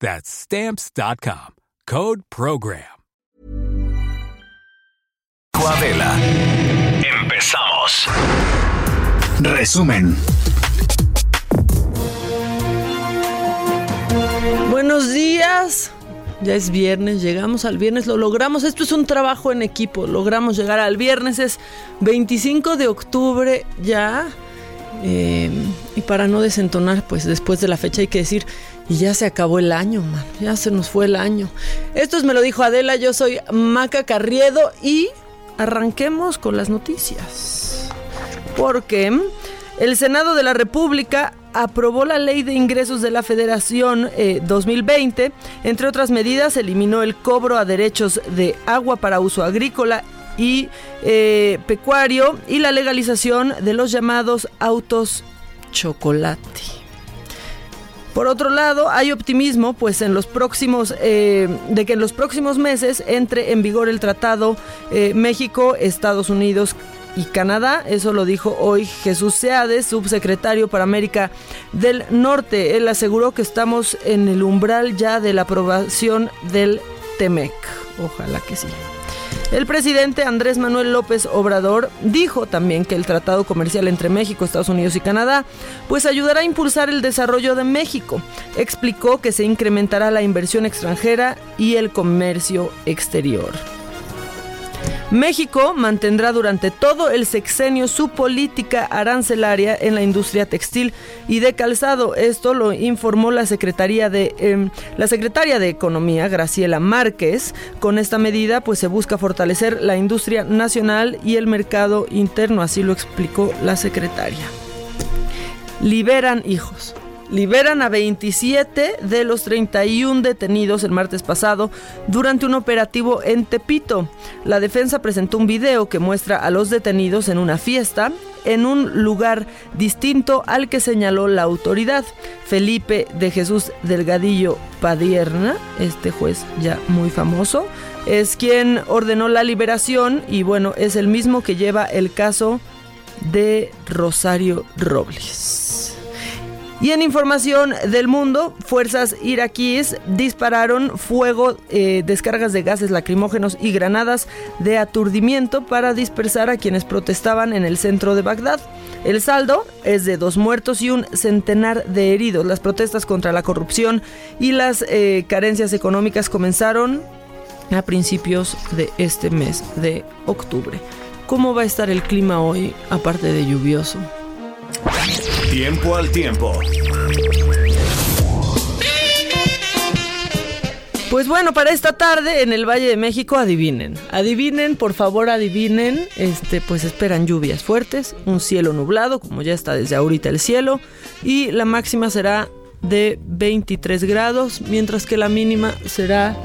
That's stamps.com. Code program. Coadela. Empezamos. Resumen. Buenos días. Ya es viernes, llegamos al viernes, lo logramos. Esto es un trabajo en equipo. Logramos llegar al viernes, es 25 de octubre ya. Eh, y para no desentonar, pues después de la fecha hay que decir, y ya se acabó el año, man. Ya se nos fue el año. Esto es Me lo dijo Adela, yo soy Maca Carriedo y arranquemos con las noticias. Porque el Senado de la República aprobó la Ley de Ingresos de la Federación 2020. Entre otras medidas, eliminó el cobro a derechos de agua para uso agrícola y eh, pecuario y la legalización de los llamados autos chocolate. Por otro lado, hay optimismo, pues en los próximos, eh, de que en los próximos meses entre en vigor el tratado eh, México, Estados Unidos y Canadá. Eso lo dijo hoy Jesús Seades, subsecretario para América del Norte. Él aseguró que estamos en el umbral ya de la aprobación del TEMEC. Ojalá que sí. El presidente Andrés Manuel López Obrador dijo también que el tratado comercial entre México, Estados Unidos y Canadá pues ayudará a impulsar el desarrollo de México. Explicó que se incrementará la inversión extranjera y el comercio exterior. México mantendrá durante todo el sexenio su política arancelaria en la industria textil y de calzado. Esto lo informó la Secretaría de eh, la Secretaria de Economía, Graciela Márquez. Con esta medida, pues se busca fortalecer la industria nacional y el mercado interno, así lo explicó la secretaria. Liberan hijos. Liberan a 27 de los 31 detenidos el martes pasado durante un operativo en Tepito. La defensa presentó un video que muestra a los detenidos en una fiesta en un lugar distinto al que señaló la autoridad. Felipe de Jesús Delgadillo Padierna, este juez ya muy famoso, es quien ordenó la liberación y bueno, es el mismo que lleva el caso de Rosario Robles. Y en información del mundo, fuerzas iraquíes dispararon fuego, eh, descargas de gases lacrimógenos y granadas de aturdimiento para dispersar a quienes protestaban en el centro de Bagdad. El saldo es de dos muertos y un centenar de heridos. Las protestas contra la corrupción y las eh, carencias económicas comenzaron a principios de este mes de octubre. ¿Cómo va a estar el clima hoy, aparte de lluvioso? Tiempo al tiempo. Pues bueno, para esta tarde en el Valle de México adivinen. Adivinen, por favor, adivinen. Este, pues esperan lluvias fuertes, un cielo nublado, como ya está desde ahorita el cielo, y la máxima será de 23 grados, mientras que la mínima será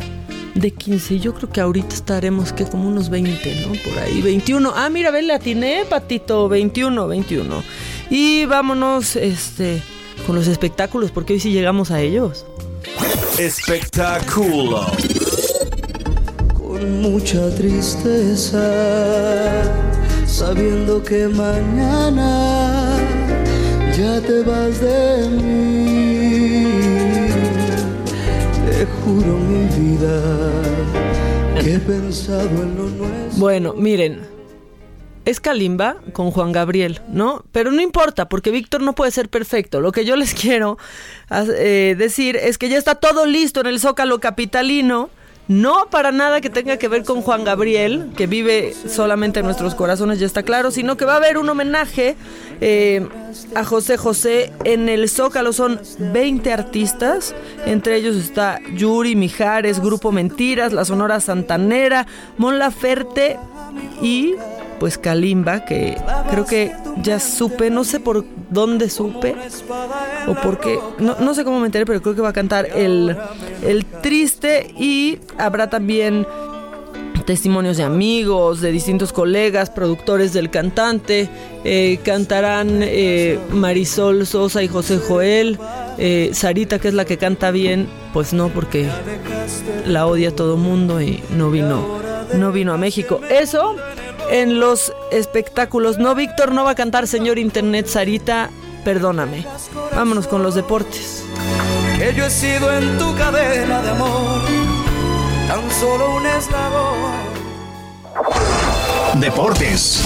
de 15. Yo creo que ahorita estaremos que como unos 20, ¿no? Por ahí, 21. Ah, mira, ven, le atiné, patito, 21, 21. Y vámonos este, con los espectáculos, porque hoy sí llegamos a ellos. Espectáculo. Con mucha tristeza, sabiendo que mañana ya te vas de mí. Te juro mi vida que he pensado en lo nuestro. Bueno, miren, es Kalimba con Juan Gabriel, ¿no? Pero no importa, porque Víctor no puede ser perfecto. Lo que yo les quiero eh, decir es que ya está todo listo en el Zócalo Capitalino. No para nada que tenga que ver con Juan Gabriel, que vive solamente en nuestros corazones, ya está claro, sino que va a haber un homenaje eh, a José José en el Zócalo. Son 20 artistas, entre ellos está Yuri, Mijares, Grupo Mentiras, La Sonora Santanera, Mon Laferte y pues Kalimba, que creo que ya supe, no sé por dónde supe o por qué, no, no sé cómo me enteré, pero creo que va a cantar el, el triste y habrá también testimonios de amigos, de distintos colegas, productores del cantante. Eh, cantarán eh, Marisol Sosa y José Joel. Eh, Sarita, que es la que canta bien, pues no, porque la odia todo mundo y no vino, no vino a México. Eso en los espectáculos. No, Víctor no va a cantar Señor Internet, Sarita, perdóname. Vámonos con los deportes. Que yo he sido en tu cadena de amor, tan solo un eslabón. Deportes.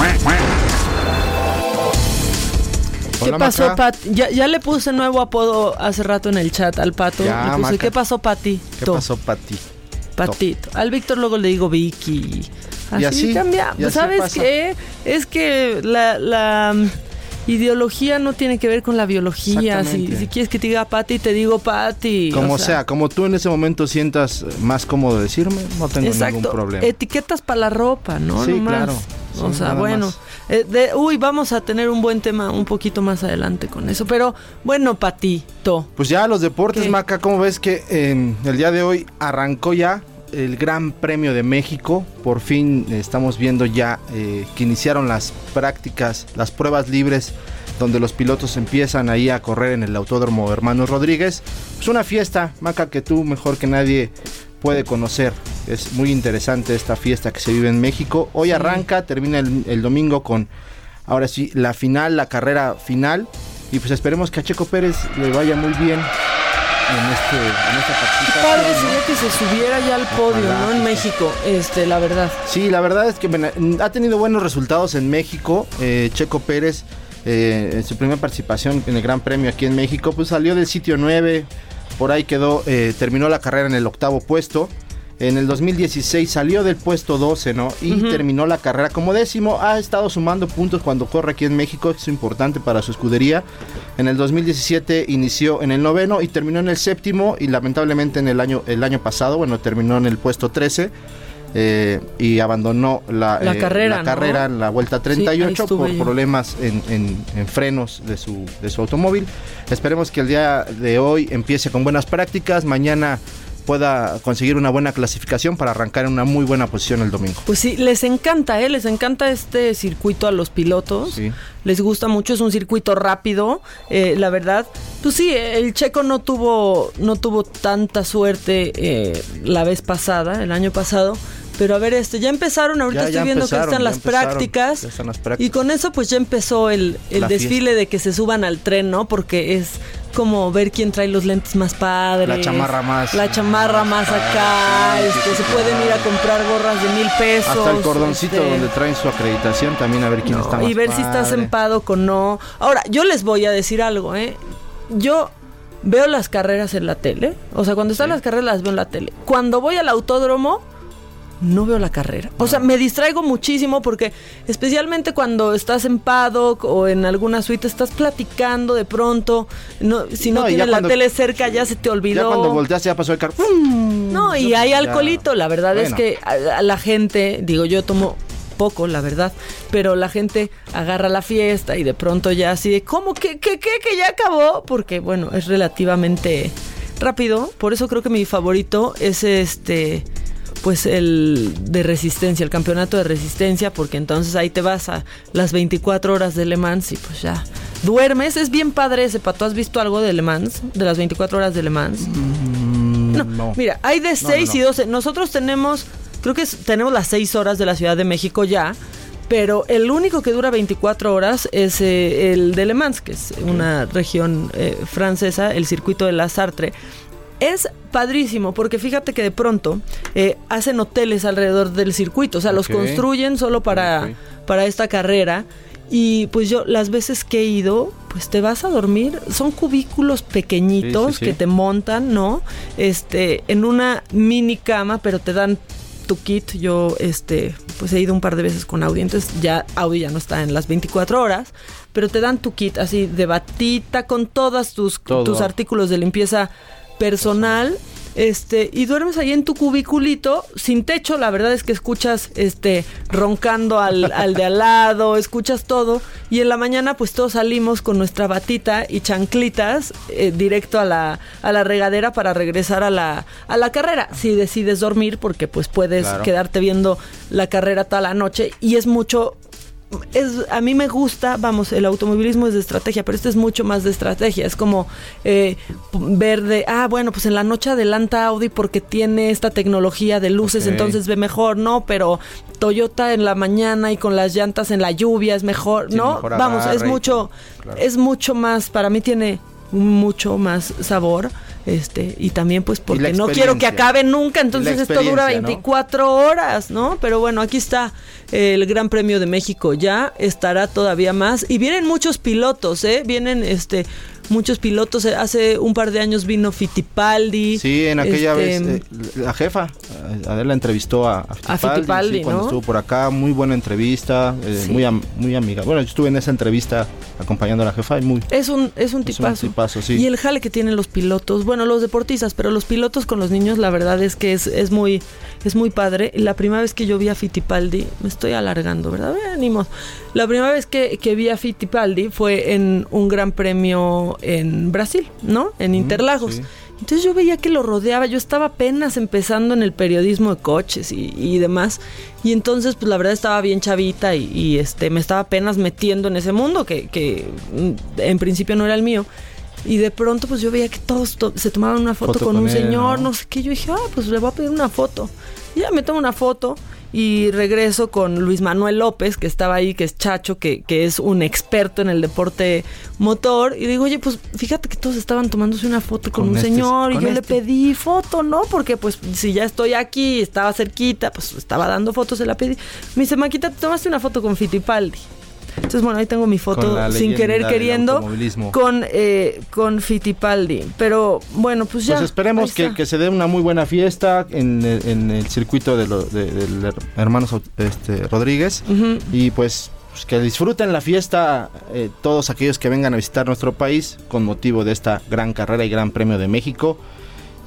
¿Qué Hola, pasó, Maca. Pat? Ya, ya le puse nuevo apodo hace rato en el chat al pato. Ya, Le puse, Maca. ¿qué pasó, Pati? ¿Qué pasó, Pati? Patito. Al Víctor luego le digo Vicky. Así, Y así, cambia. y así ¿Sabes pasa. qué? Es que la, la, mm, ideología no tiene que ver con la biología. Si, quieres que te diga Pati, te digo Pati. Como O sea, como tú en ese momento sientas más cómodo decirme, no tengo Exacto. ningún problema. Etiquetas para la ropa, ¿no? Sí, claro. O sea, bueno. eh, de- uy, vamos a tener un buen tema un poquito más adelante con eso. Pero bueno, Patito. Pues ya los deportes, ¿Qué? Maca, ¿cómo ves que eh, el día de hoy arrancó ya el Gran Premio de México? Por fin eh, estamos viendo ya eh, que iniciaron las prácticas, las pruebas libres, donde los pilotos empiezan ahí a correr en el Autódromo Hermanos Rodríguez. Es una fiesta, Maca, que tú mejor que nadie puede conocer. Es muy interesante esta fiesta que se vive en México. Hoy arranca, termina el, el domingo con, ahora sí, la final, la carrera final. Y pues esperemos que a Checo Pérez le vaya muy bien en, este, en esta Qué participación. padre ¿no? sería que se subiera ya al podio, Ojalá, ¿no? En. México, este, la verdad. Sí, la verdad es que ha tenido buenos resultados en México. Eh, Checo Pérez, eh, en su primera participación en el Gran Premio aquí en México, pues salió del sitio 9, por ahí quedó, eh, terminó la carrera en el octavo puesto. En el 2016 salió del puesto 12, ¿no? Y terminó la carrera como décimo. Ha estado sumando puntos cuando corre aquí en México, es importante para su escudería. En el 2017 inició en el noveno y terminó en el séptimo. Y lamentablemente en el año, el año pasado, bueno, terminó en el puesto 13 eh, y abandonó la, La eh, carrera, la ¿no? carrera en la vuelta ahí 38 estuve por yo. problemas en, en- en frenos de su, de su automóvil. Esperemos que el día de hoy empiece con buenas prácticas, mañana pueda conseguir una buena clasificación para arrancar en una muy buena posición el domingo. Pues sí, les encanta, ¿eh? Les encanta este circuito a los pilotos. Sí. Les gusta mucho, es un circuito rápido, eh, la verdad. Pues sí, el checo no tuvo, no tuvo tanta suerte eh, la vez pasada, el año pasado. Pero a ver, este, ya empezaron, ahorita Ya- estoy ya viendo que están las prácticas. ya están las Y con eso pues ya empezó el, el desfile de que se suban al tren, ¿no? Porque es como ver quién trae los lentes más padres. La chamarra más- La chamarra más acá. Sí, este, sí, se pueden ir a comprar gorras de mil pesos. Hasta el cordoncito este, donde traen su acreditación también a ver quién no, está más y ver si estás en PADO o no. Ahora, yo les voy a decir algo, ¿eh? Yo veo las carreras en la tele. O sea, cuando están las carreras las veo en la tele. Cuando voy al autódromo, no veo la carrera. O sea, me distraigo muchísimo porque especialmente cuando estás en paddock o en alguna suite estás platicando de pronto, no, si no, tienes la tele cerca ya se te olvidó. Ya cuando volteas ya pasó el carro. No, y hay alcoholito. La verdad es que a, a la gente, digo, yo tomo poco, la verdad, pero la gente agarra la fiesta y de pronto ya así de, ¿cómo que, que, que, que ya acabó? Porque, bueno, es relativamente rápido. Por eso creo que mi favorito es este, pues el de resistencia, el campeonato de resistencia, porque entonces ahí te vas a las 24 horas de Le Mans y pues ya duermes. Es bien padre ese, Pato. ¿Has visto algo de Le Mans? De las 24 horas de Le Mans. Mm, No, no. mira, hay de No, 6 no, y no. 12. Nosotros tenemos, creo que es- tenemos las 6 horas de la Ciudad de México ya, pero el único que dura 24 horas es eh, el de Le Mans, que es una región eh, francesa, el circuito de la Sartre. Es padrísimo porque fíjate que de pronto eh, hacen hoteles alrededor del circuito, o sea, los construyen solo para, para esta carrera. Y pues yo las veces que he ido, pues te vas a dormir. Son cubículos pequeñitos Sí, sí, sí. que te montan, ¿no? Este, en una mini cama, pero te dan tu kit. Yo, este, pues he ido un par de veces con Audi, entonces ya Audi ya no está en las 24 horas, pero te dan tu kit así de batita con todas tus, Todo. tus artículos de limpieza personal. Este, y duermes ahí en tu cubiculito, sin techo, la verdad es que escuchas este roncando al, al de al lado, escuchas todo, y en la mañana pues todos salimos con nuestra batita y chanclitas eh, directo a la, a la regadera para regresar a la, a la carrera. Si decides dormir, porque pues puedes Claro. quedarte viendo la carrera toda la noche, y es mucho es, a mí me gusta, vamos, el automovilismo es de estrategia, pero este es mucho más de estrategia. Es como eh, ver de, ah, bueno, pues en la noche adelanta Audi porque tiene esta tecnología de luces, entonces ve mejor, ¿no? Pero Toyota en la mañana y con las llantas en la lluvia es mejor, ¿no? mejor Vamos, es mucho, claro. es mucho más, para mí tiene mucho más sabor. Este, y también pues porque no quiero que acabe nunca, entonces esto dura experiencia, ¿no? 24 cuatro horas, ¿no? Pero bueno, aquí está el Gran Premio de México. Ya estará todavía más. Y vienen muchos pilotos, ¿eh? Vienen este muchos pilotos. Hace un par de años vino Fittipaldi. Sí, en aquella este, vez eh, la jefa, eh, Adela entrevistó a, a Fittipaldi, Fittipaldi, sí, cuando ¿no? estuvo por acá, muy buena entrevista, eh, Sí. muy, am- muy amiga. Bueno, yo estuve en esa entrevista acompañando a la jefa y muy... Es un, es un Es un tipazo. tipazo, sí. Y el jale que tienen los pilotos, bueno, los deportistas, pero los pilotos con los niños, la verdad es que es, es muy, es muy padre. La primera vez que yo vi a Fittipaldi, me estoy alargando, ¿verdad? Venimos. La primera vez que, que vi a Fittipaldi fue en un gran premio en Brasil, ¿no? En Interlagos. sí. Entonces yo veía que lo rodeaba, yo estaba apenas empezando en el periodismo de coches y, y demás, y entonces pues la verdad estaba bien chavita y, y, este me estaba apenas metiendo en ese mundo que, que mm, en principio no era el mío. Y de pronto pues yo veía que todos to- se tomaban una foto, Foto con, con un él, señor, ¿no? no sé qué, yo dije, ah, pues le voy a pedir una foto. Y ya me tomo una foto y regreso con Luis Manuel López, que estaba ahí, que es Chacho, que, que es un experto en el deporte motor. Y digo, oye, pues fíjate que todos estaban tomándose una foto con, Con un este- señor y yo le este. pedí foto, ¿no? Porque pues si ya estoy aquí, estaba cerquita, pues estaba dando fotos, se la pedí. Me dice, Maquita, te tomaste una foto con Fittipaldi. Entonces, bueno, ahí tengo mi foto sin querer queriendo con, eh, con Fittipaldi. Pero bueno, pues ya. Pues esperemos que, que se dé una muy buena fiesta en, el- en el circuito de, lo- de- del her- hermanos este, Rodríguez. Y pues, pues, que disfruten la fiesta eh, todos aquellos que vengan a visitar nuestro país con motivo de esta gran carrera y gran premio de México.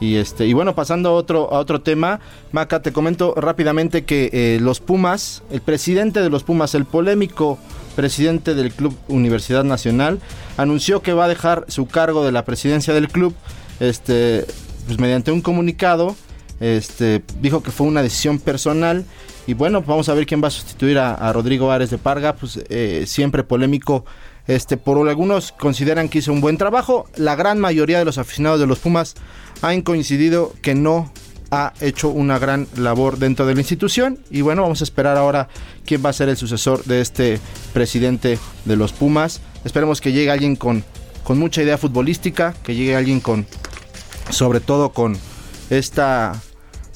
Y este y bueno, pasando a otro, a otro tema, Maca, te comento rápidamente que eh, los Pumas, el presidente de los Pumas, el polémico presidente del Club Universidad Nacional, anunció que va a dejar su cargo de la presidencia del club, este, pues mediante un comunicado, este, dijo que fue una decisión personal y bueno, vamos a ver quién va a sustituir a, Rodrigo Ares de Parga, pues eh, siempre polémico. Este, por algunos consideran que hizo un buen trabajo. La gran mayoría de los aficionados de los Pumas han coincidido que no ha hecho una gran labor dentro de la institución. Y bueno, vamos a esperar ahora quién va a ser el sucesor de este presidente de los Pumas. Esperemos que llegue alguien con, con mucha idea futbolística, que llegue alguien con, sobre todo con estas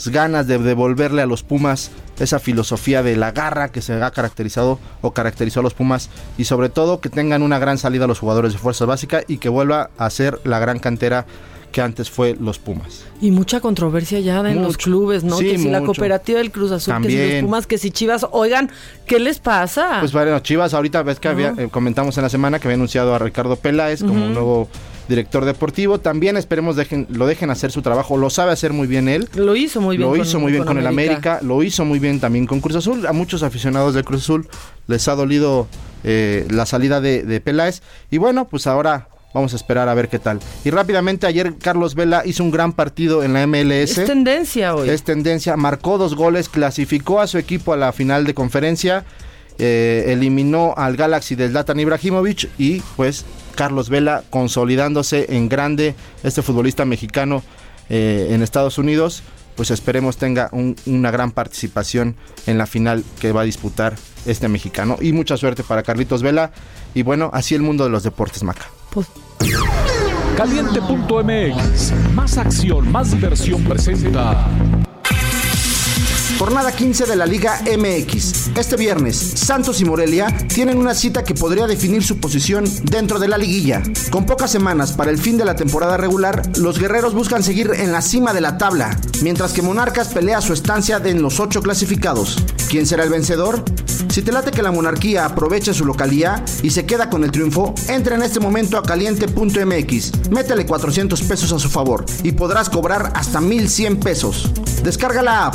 ganas de devolverle a los Pumas esa filosofía de la garra que se ha caracterizado o caracterizó a los Pumas y sobre todo que tengan una gran salida a los jugadores de fuerza básica y que vuelva a ser la gran cantera que antes fue los Pumas. Y mucha controversia ya en los clubes, ¿no? Sí, que si la cooperativa del Cruz Azul, que si los Pumas, que si Chivas, oigan, ¿qué les pasa? Pues bueno, Chivas ahorita ves que había, eh, comentamos en la semana que había anunciado a Ricardo Peláez como Ujú. nuevo director deportivo. También esperemos dejen, lo dejen hacer su trabajo, lo sabe hacer muy bien él. lo hizo muy bien. lo con- hizo muy bien con, el América, lo hizo muy bien también con Cruz Azul. A muchos aficionados del Cruz Azul les ha dolido eh, la salida de, de Peláez. Y bueno, pues ahora vamos a esperar a ver qué tal. Y rápidamente, ayer Carlos Vela hizo un gran partido en la MLS. Es tendencia hoy. Es tendencia, marcó dos goles, clasificó a su equipo a la final de conferencia, eh, eliminó al Galaxy del Zlatan Ibrahimovic y pues Carlos Vela consolidándose en grande, este futbolista mexicano eh, en Estados Unidos, pues esperemos tenga un- una gran participación en la final que va a disputar este mexicano. Y mucha suerte para Carlitos Vela. Y bueno, así el mundo de los deportes, Maca. Pues, Caliente.mx. Más acción, más diversión presenta. Jornada 15 de la Liga MX. Este viernes, Santos y Morelia tienen una cita que podría definir su posición dentro de la liguilla. Con pocas semanas para el fin de la temporada regular, los guerreros buscan seguir en la cima de la tabla, mientras que Monarcas pelea su estancia de en los ocho clasificados. ¿Quién será el vencedor? Si te late que la monarquía aproveche su localía y se queda con el triunfo, entra en este momento a caliente.mx, métele 400 pesos a su favor y podrás cobrar hasta 1100 pesos. Descarga la app,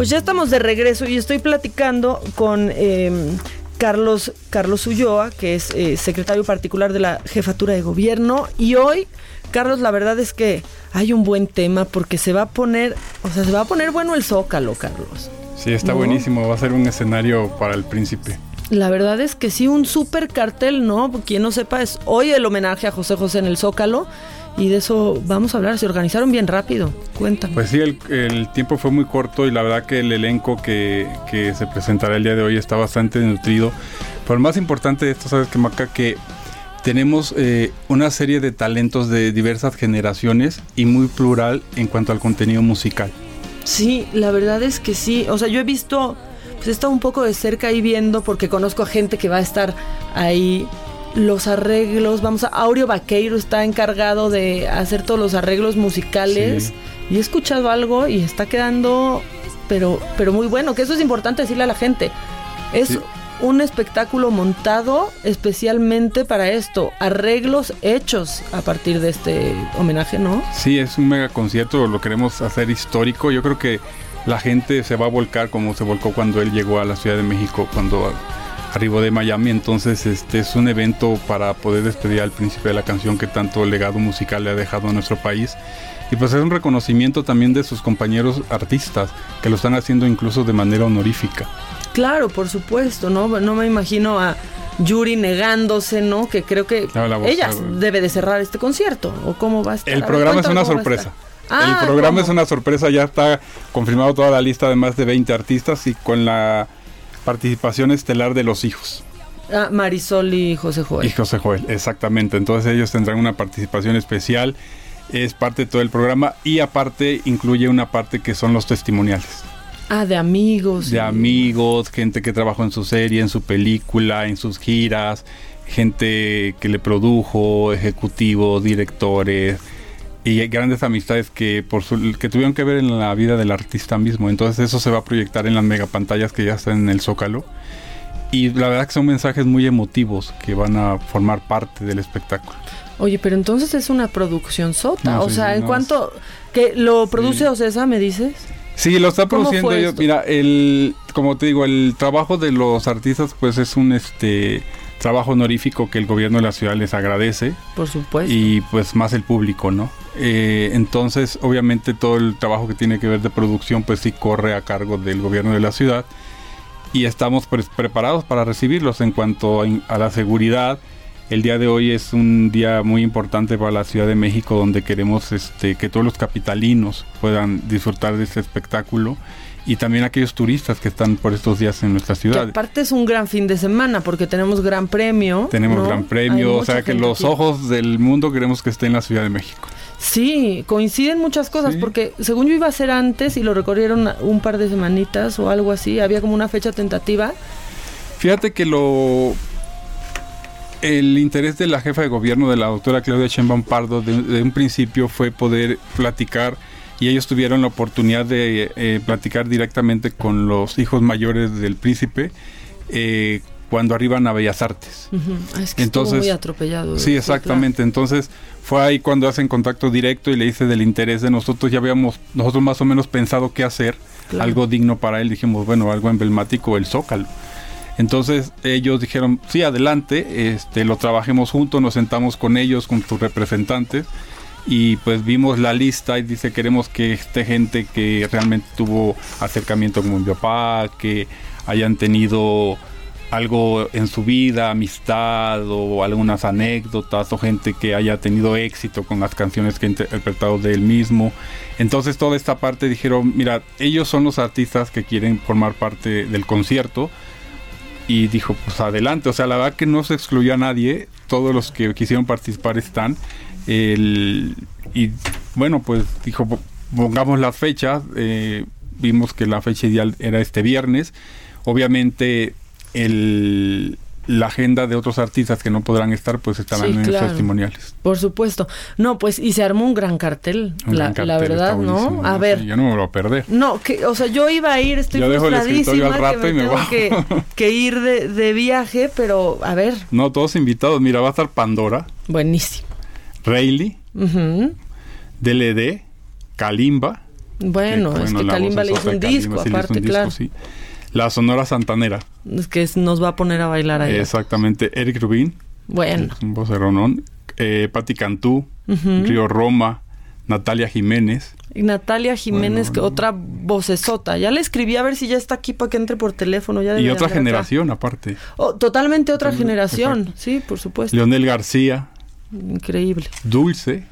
Pues ya estamos de regreso y estoy platicando con eh, Carlos, Carlos Ulloa, que es eh, secretario particular de la Jefatura de Gobierno. Y hoy, Carlos, la verdad es que hay un buen tema porque se va a poner, o sea, se va a poner bueno el zócalo, Carlos. Sí, está ¿No? buenísimo. Va a ser un escenario para el príncipe. La verdad es que sí, un super cartel, ¿no? Quien no sepa, es hoy el homenaje a José José en el Zócalo. Y de eso vamos a hablar. Se organizaron bien rápido. Cuéntame. Pues sí, el, el tiempo fue muy corto y la verdad que el elenco que, que se presentará el día de hoy está bastante nutrido. Pero lo más importante de esto, ¿sabes qué, Maca? Que tenemos eh, una serie de talentos de diversas generaciones y muy plural en cuanto al contenido musical. Sí, la verdad es que sí. O sea, yo he visto, pues he estado un poco de cerca ahí viendo porque conozco a gente que va a estar ahí. Los arreglos, vamos a. Aureo Vaqueiro está encargado de hacer todos los arreglos musicales. Sí. Y he escuchado algo y está quedando, pero, pero muy bueno. Que eso es importante decirle a la gente. Es Sí. un espectáculo montado especialmente para esto. Arreglos hechos a partir de este homenaje, ¿no? Sí, es un mega concierto, lo queremos hacer histórico. Yo creo que la gente se va a volcar como se volcó cuando él llegó a la Ciudad de México, cuando arribó de Miami. Entonces, este es un evento para poder despedir al príncipe de la canción que tanto legado musical le ha dejado a nuestro país. Y pues es un reconocimiento también de sus compañeros artistas, que lo están haciendo incluso de manera honorífica. Claro, por supuesto, ¿no? No me imagino a Yuri negándose, ¿no? Que creo que ella debe de cerrar este concierto. ¿O cómo va a estar? El programa es una sorpresa. estar. Ah, el programa ¿cómo? es una sorpresa, ya está confirmado toda la lista de más de 20 artistas y con la participación estelar de los hijos. Ah, Marisol y José Joel. Y José Joel, exactamente. Entonces ellos tendrán una participación especial, es parte de todo el programa y aparte incluye una parte que son los testimoniales. Ah, de amigos. De amigos, gente que trabajó en su serie, en su película, en sus giras, gente que le produjo, ejecutivos, directores y grandes amistades que por su- que tuvieron que ver en la vida del artista mismo. Entonces eso se va a proyectar en las megapantallas que ya están en el Zócalo. Y la verdad que son mensajes muy emotivos que van a formar parte del espectáculo. Oye, pero entonces es una producción sota. No, o sí, sea, en no, cuanto. que ¿Lo produce Sí. Ocesa, me dices? Sí, lo está ¿Cómo produciendo esto? Mira, el, como te digo, el trabajo de los artistas, pues es un este trabajo honorífico que el gobierno de la ciudad les agradece Por supuesto. y pues más el público, ¿no? Eh, entonces, obviamente todo el trabajo que tiene que ver de producción, pues sí corre a cargo del gobierno de la ciudad y estamos pues, preparados para recibirlos en cuanto a, a la seguridad. El día de hoy es un día muy importante para la Ciudad de México donde queremos este, que todos los capitalinos puedan disfrutar de este espectáculo y también aquellos turistas que están por estos días en nuestra Que ciudad. aparte es un gran fin de semana porque tenemos gran premio. Tenemos ¿no? gran premio, o sea que los ojos del mundo queremos que esté en la Ciudad de México. Sí, coinciden muchas cosas, Sí. porque según yo iba a ser antes y lo recorrieron un par de semanitas o algo así, había como una fecha tentativa. Fíjate que lo el interés de la jefa de gobierno de la doctora Claudia Sheinbaum Pardo de, de un principio fue poder platicar y ellos tuvieron la oportunidad de eh, platicar directamente con los hijos mayores del príncipe eh, cuando arriban a Bellas Artes. Ah, es que estuvo muy atropellado. Sí, exactamente. Entonces fue ahí cuando hacen contacto directo y le dice del interés de nosotros. Ya habíamos nosotros más o menos pensado qué hacer, Claro. algo digno para él. Dijimos, bueno, algo emblemático, el Zócalo. Entonces ellos dijeron, sí, adelante, este, lo trabajemos juntos, nos sentamos con ellos, con tus representantes, y pues vimos la lista y dice, queremos que esté gente que realmente tuvo acercamiento con mi papá, que hayan tenido algo en su vida, amistad o algunas anécdotas o gente que haya tenido éxito con las canciones que ha interpretado de él mismo. Entonces toda esta parte dijeron, mira, ellos son los artistas que quieren formar parte del concierto y dijo, pues adelante, o sea, la verdad que no se excluyó a nadie, todos los que quisieron participar están. El- y bueno, pues dijo, "Po- pongamos las fechas, eh, vimos que la fecha ideal era este viernes, obviamente el, la agenda de otros artistas que no podrán estar, pues estarán Sí, en claro. los testimoniales. Por supuesto. No, pues y se armó un gran cartel, Un la, gran la cartel, verdad, ¿no? A ver. yo no me lo voy a perder. No, que, o sea, yo iba a ir, estoy Yo dejo el escritorio frustradísima al rato que y me tengo que, que ir de, de viaje, pero a ver, No, todos invitados, mira, va a estar Pandora, buenísimo. Rayleigh, Ujú. DLD, Kalimba. Bueno, que, es que Kalimba le hizo un de Kalimba, disco, sí aparte, un disco, claro. sí. La Sonora Santanera, Es que nos va a poner a bailar ahí. exactamente. Eric Rubin, Bueno, un voceronón. Eh, Patti Cantú, Ujú. Río Roma, Natalia Jiménez. y Natalia Jiménez, Bueno, que otra vocesota. Ya le escribí a ver si ya está aquí para que entre por teléfono. Ya Y otra andar acá. generación aparte. Oh, totalmente otra Totalmente, generación, sí, por supuesto. Leonel García, Increíble. Dulce.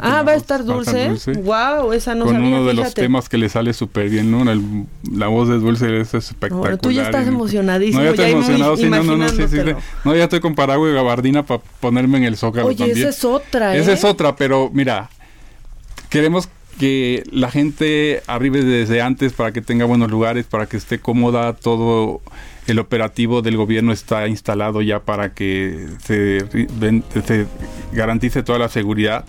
Ah, va a estar Dulce. Wow, esa no con sabía, uno de los fíjate. temas que le sale súper bien, ¿no? El- la voz de Dulce es espectacular. Bueno, tú ya estás emocionadísimo, No, ya estoy ya emocionado, sí, no, no, no, sí, sí, sí. No, ya estoy con paraguas y gabardina para ponerme en el zócalo Oye, también. esa es otra, ¿eh? Esa es otra, pero mira, queremos que la gente arribe desde antes para que tenga buenos lugares, para que esté cómoda, todo el operativo del gobierno está instalado ya para que se, garantice toda la seguridad.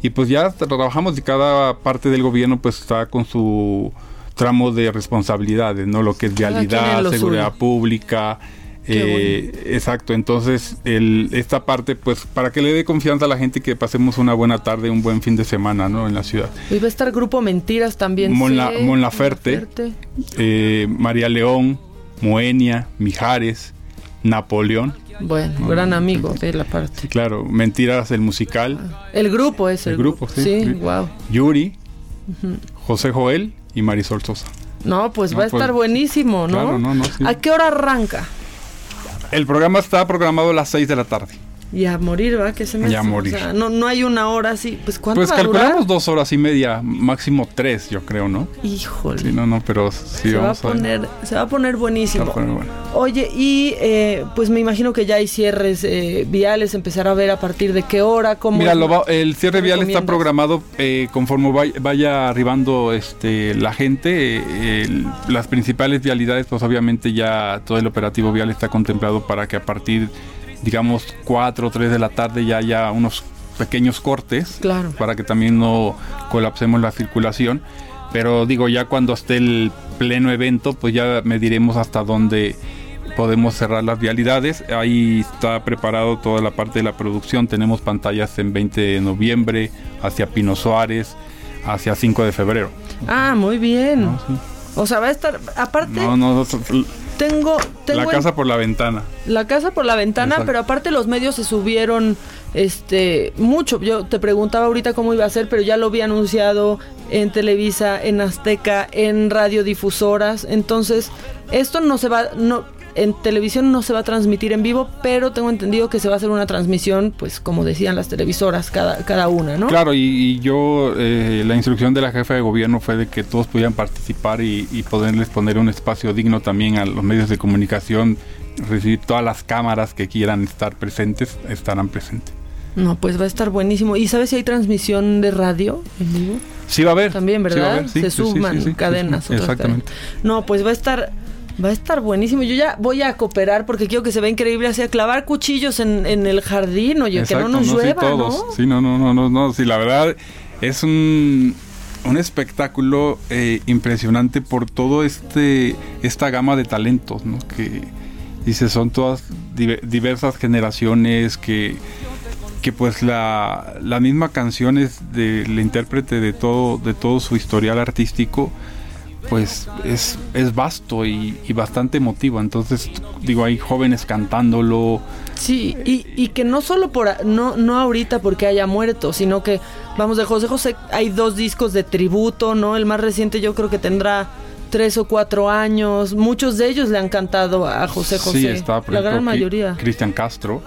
Y pues ya trabajamos y cada parte del gobierno pues está con su tramo de responsabilidades, ¿no? Lo que es vialidad, seguridad pública, eh, exacto, entonces el, esta parte, pues para que le dé confianza a la gente y que pasemos una buena tarde, un buen fin de semana, ¿no? En la ciudad. Y va a estar Grupo Mentiras también. Mon, La- sé, Mon Laferte, Mon Laferte. eh, María León, Moenia, Mijares, Napoleón, Bueno, gran amigo de la parte. sí, claro, Mentiras, el musical, El grupo es el, El grupo, sí, Sí, sí. wow. Yuri, José Joel y Marisol Sosa. No, pues No, va a pues, estar buenísimo, ¿no? claro, no, no, sí. ¿A qué hora arranca? El programa está programado a las 6 de la tarde. Y a morir, ¿va? Que se me Y a morir. O sea, no, no hay una hora así. Pues ¿cuánto Pues va a durar? calculamos dos horas y media, máximo tres, yo creo, ¿no? Híjole. Sí, no, no, pero sí se, va a vamos a ver. poner, se va a poner buenísimo. Se va a poner bueno. Oye, y eh, pues me imagino que ya hay cierres eh, viales, empezar a ver a partir de qué hora, cómo... Mira, lo va- el cierre vial está programado eh, conforme vay- vaya arribando este, la gente. eh, el- las principales vialidades, pues obviamente ya todo el operativo vial está contemplado para que a partir, digamos, 4 o 3 de la tarde ya haya unos pequeños cortes Claro. para que también no colapsemos la circulación. Pero digo, ya cuando esté el pleno evento, pues ya mediremos hasta dónde podemos cerrar las vialidades. Ahí está preparado toda la parte de la producción. Tenemos pantallas en 20 de noviembre, hacia Pino Suárez, hacia 5 de febrero. Ah, muy bien. No, sí. O sea, va a estar... Aparte, No, no, no, tengo... tengo la casa por la ventana. La casa por la ventana, Exacto. pero aparte los medios se subieron este mucho. Yo te preguntaba ahorita cómo iba a ser, pero ya lo vi anunciado en Televisa, en Azteca, en radiodifusoras. Entonces, esto no se va no en televisión no se va a transmitir en vivo, pero tengo entendido que se va a hacer una transmisión, pues como decían las televisoras, cada, cada una, ¿no? Claro, y, y yo, eh, la instrucción de la jefa de gobierno fue de que todos pudieran participar y, y poderles poner un espacio digno también a los medios de comunicación, recibir todas las cámaras que quieran estar presentes, estarán presentes. No, pues va a estar buenísimo. ¿Y sabes si hay transmisión de radio en vivo? Sí va a haber. También, sí va a ¿verdad? haber, sí, se sí, suman cadenas. Exactamente. cadenas. No, pues va a estar va a estar buenísimo. Yo ya voy a cooperar porque quiero que se vea increíble así a clavar cuchillos en, en el jardín, oye, que no Exacto, nos sí, llueva, todos. ¿no? Sí, no, no, no, no, no, sí, la verdad es un un espectáculo eh, impresionante por todo este esta gama de talentos, ¿no? Que dice son todas diversas generaciones que que pues la, la misma canción es del intérprete de todo de todo su historial artístico pues es, es vasto y, bastante emotivo. Entonces, digo, hay jóvenes cantándolo. Sí, y, y que no solo por, no, no ahorita porque haya muerto, sino que, vamos, de José José hay dos discos de tributo, ¿no? El más reciente yo creo que tendrá tres o cuatro años. Muchos de ellos le han cantado a José José. Sí, está, la gran mayoría. Cristian Castro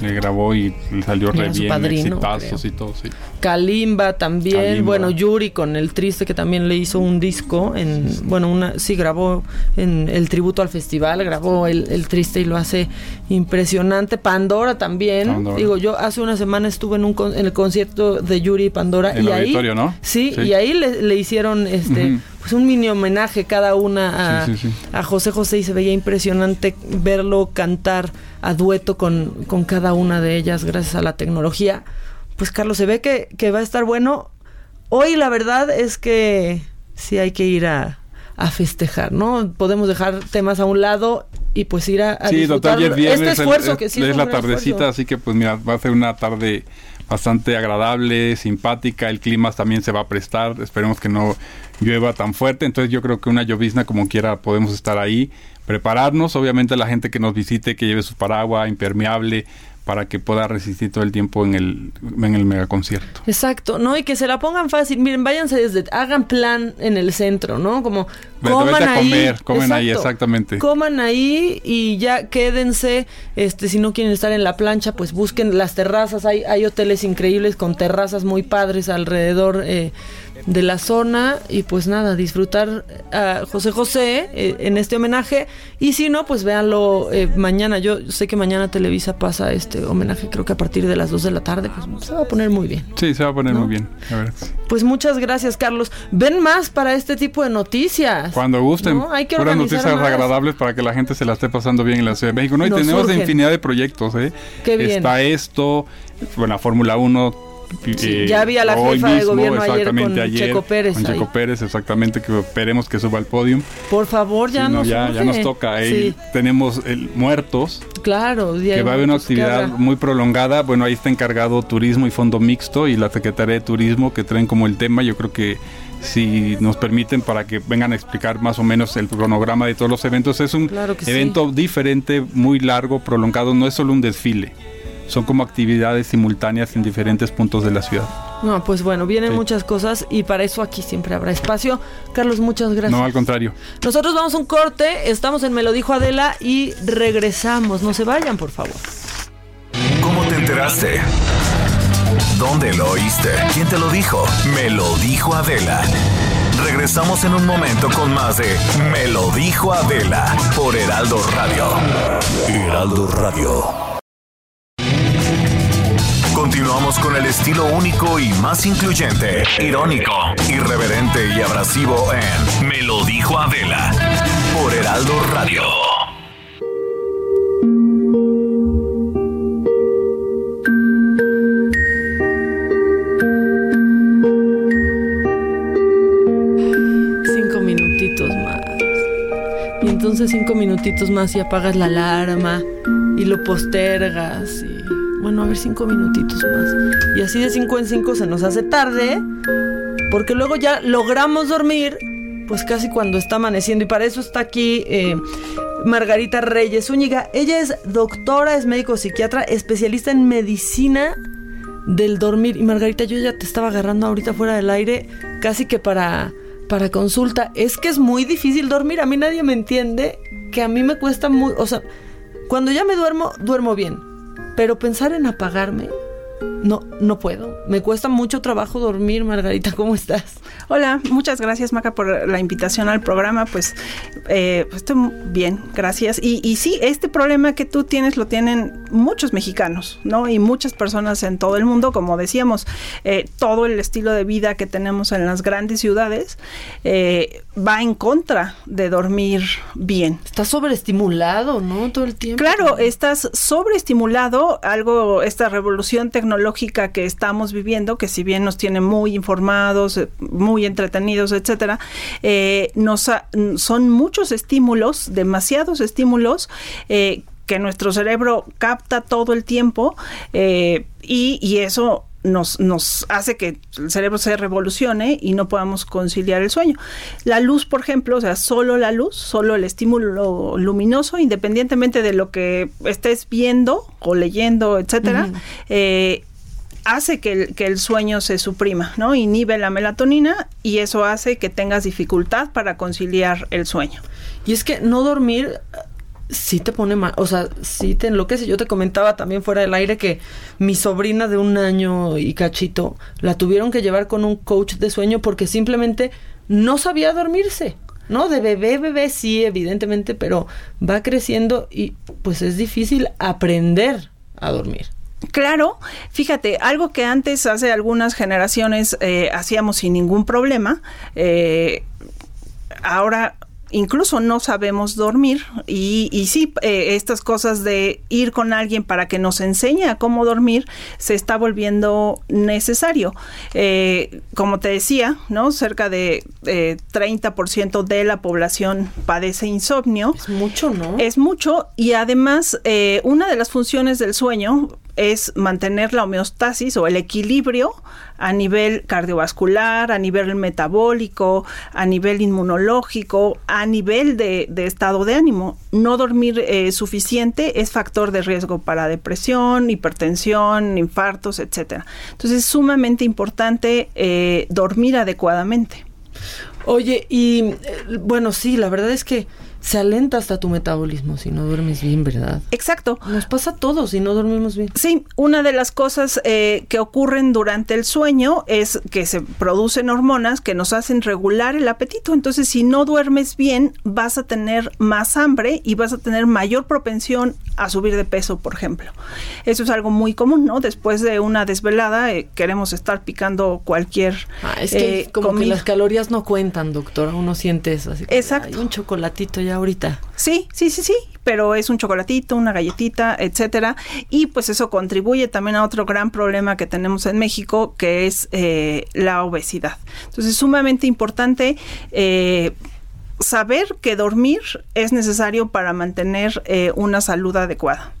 le grabó y le salió re bien, padrino, y todo, sí. Kalimba también, bueno, Yuri con el triste que también le hizo un disco en, bueno, una, sí grabó en el tributo al festival, grabó el, triste y lo hace impresionante. Pandora también, digo, yo hace una semana estuve en un en el concierto de Yuri y Pandora y ahí, ¿no? Sí, y ahí le, hicieron este pues un mini homenaje cada una a, a José José y se veía impresionante verlo cantar a dueto con, con cada una de ellas gracias a la tecnología. Pues Carlos, se ve que, que va a estar bueno. Hoy la verdad es que sí hay que ir a, a festejar, ¿no? Podemos dejar temas a un lado y pues ir a, a sí, disfrutar este esfuerzo que sí es, la tardecita, así que pues mira, va a ser una tarde bastante agradable, simpática, el clima también se va a prestar, esperemos que no llueva tan fuerte, entonces yo creo que una llovizna como quiera podemos estar ahí, prepararnos, obviamente la gente que nos visite que lleve su paraguas impermeable, para que pueda resistir todo el tiempo en el, en el megaconcierto. Exacto, ¿no? Y que se la pongan fácil. Miren, váyanse desde, hagan plan en el centro, ¿no? Como coman a comer, ahí. comen ahí, exactamente. Coman ahí y ya quédense, este, si no quieren estar en la plancha, pues busquen las terrazas. Hay, hay hoteles increíbles con terrazas muy padres alrededor. Eh, de la zona y pues nada, disfrutar a José José eh, en este homenaje y si no, pues véanlo eh, mañana. Yo sé que mañana Televisa pasa este homenaje, creo que a partir de las 2 de la tarde, pues se va a poner muy bien. Sí, se va a poner muy bien. Pues muchas gracias, Carlos. Ven más para este tipo de noticias. Cuando gusten. Hay que Puras noticias agradables para que la gente se la esté pasando bien en la Ciudad de México. No, y tenemos infinidad de proyectos, ¿eh? Qué bien. Está esto, bueno, la Fórmula 1 eh, ya había la jefa de gobierno ayer con Checo Pérez. Con Checo Pérez, exactamente, que esperemos que suba al podio. Por favor, ya, nos, ya, ya, nos toca. Ahí tenemos el, muertos. Claro, que va a haber una pues, actividad muy prolongada. Bueno, ahí está encargado Turismo y Fondo Mixto y la Secretaría de Turismo que traen como el tema. Yo creo que si nos permiten para que vengan a explicar más o menos el cronograma de todos los eventos. Es un evento diferente, muy largo, prolongado, no es solo un desfile son como actividades simultáneas en diferentes puntos de la ciudad. No, pues bueno, vienen muchas cosas y para eso aquí siempre habrá espacio. Carlos, muchas gracias. No, al contrario. Nosotros vamos a un corte, estamos en Me lo dijo Adela y regresamos. No se vayan, por favor. ¿Cómo te enteraste? ¿Dónde lo oíste? ¿Quién te lo dijo? Me lo dijo Adela. Regresamos en un momento con más de Me lo dijo Adela por Heraldo Radio. Heraldo Radio. Continuamos con el estilo único y más incluyente, irónico, irreverente y abrasivo en Me lo dijo Adela por Heraldo Radio. Cinco minutitos más. Y entonces cinco minutitos más y apagas la alarma y lo postergas y bueno, a ver, cinco minutitos más. Y así de cinco en cinco se nos hace tarde, porque luego ya logramos dormir, pues casi cuando está amaneciendo. Y para eso está aquí eh, Margarita Reyes Úñiga. Ella es doctora, es médico psiquiatra, especialista en medicina del dormir. Y Margarita, yo ya te estaba agarrando ahorita fuera del aire, casi que para, para consulta. Es que es muy difícil dormir. A mí nadie me entiende que a mí me cuesta muy... O sea, cuando ya me duermo, duermo bien pero pensar en apagarme, no, no puedo. Me cuesta mucho trabajo dormir, Margarita. ¿Cómo estás? Hola, muchas gracias, Maca, por la invitación al programa. Pues, eh, pues estoy bien, gracias. Y, y, sí, este problema que tú tienes lo tienen muchos mexicanos, ¿no? Y muchas personas en todo el mundo, como decíamos, eh, todo el estilo de vida que tenemos en las grandes ciudades eh, va en contra de dormir bien. Estás sobreestimulado, ¿no? Todo el tiempo. Claro, estás sobreestimulado. Algo, esta revolución tecnológica tecnológica que estamos viviendo, que si bien nos tiene muy informados, eh, muy entretenidos, etcétera, eh, son muchos estímulos, demasiados estímulos eh, que nuestro cerebro capta todo el tiempo y eso nos, nos hace que el cerebro se revolucione y no podamos conciliar el sueño. La luz, por ejemplo, o sea, solo la luz, solo el estímulo luminoso, independientemente de lo que estés viendo o leyendo, etcétera, eh, hace que el, que el, sueño se suprima, ¿no? Inhibe la melatonina y eso hace que tengas dificultad para conciliar el sueño. Y es que no dormir sí te pone mal, o sea, sí te enloquece. Yo te comentaba también fuera del aire que mi sobrina de un año y cachito la tuvieron que llevar con un coach de sueño porque simplemente no sabía dormirse. ¿no? De bebé, bebé sí, evidentemente, pero va creciendo y pues es difícil aprender a dormir. Claro, fíjate, algo que antes, hace algunas generaciones, eh, hacíamos sin ningún problema, eh, ahora incluso no sabemos dormir y, y sí, eh, estas cosas de ir con alguien para que nos enseñe a cómo dormir se está volviendo necesario. Eh, como te decía, ¿no? Cerca de eh, 30% de la población padece insomnio. Es mucho, ¿no? Es mucho y además eh, una de las funciones del sueño es mantener la homeostasis o el equilibrio a nivel cardiovascular, a nivel metabólico, a nivel inmunológico, a nivel de, estado de ánimo. No dormir eh, suficiente es factor de riesgo para depresión, hipertensión, infartos, etcétera. Entonces es sumamente importante eh, dormir adecuadamente. Oye, y eh, bueno, sí, la verdad es que se alenta hasta tu metabolismo si no duermes bien, ¿verdad? Exacto. Nos pasa a todos si no dormimos bien. Sí, una de las cosas eh, que ocurren durante el sueño es que se producen hormonas que nos hacen regular el apetito. Entonces, si no duermes bien, vas a tener más hambre y vas a tener mayor propensión a subir de peso, por ejemplo. Eso es algo muy común, ¿no? Después de una desvelada eh, queremos estar picando cualquier ah, es que eh, como que las calorías no cuentan, doctora. Uno siente eso. Así Exacto. Hay un chocolatito ya ahorita. Sí, sí, sí, sí, pero es un chocolatito, una galletita, etcétera, y pues eso contribuye también a otro gran problema que tenemos en México, que es eh, la obesidad. Entonces, es sumamente importante eh, saber que dormir es necesario para mantener eh, una salud adecuada.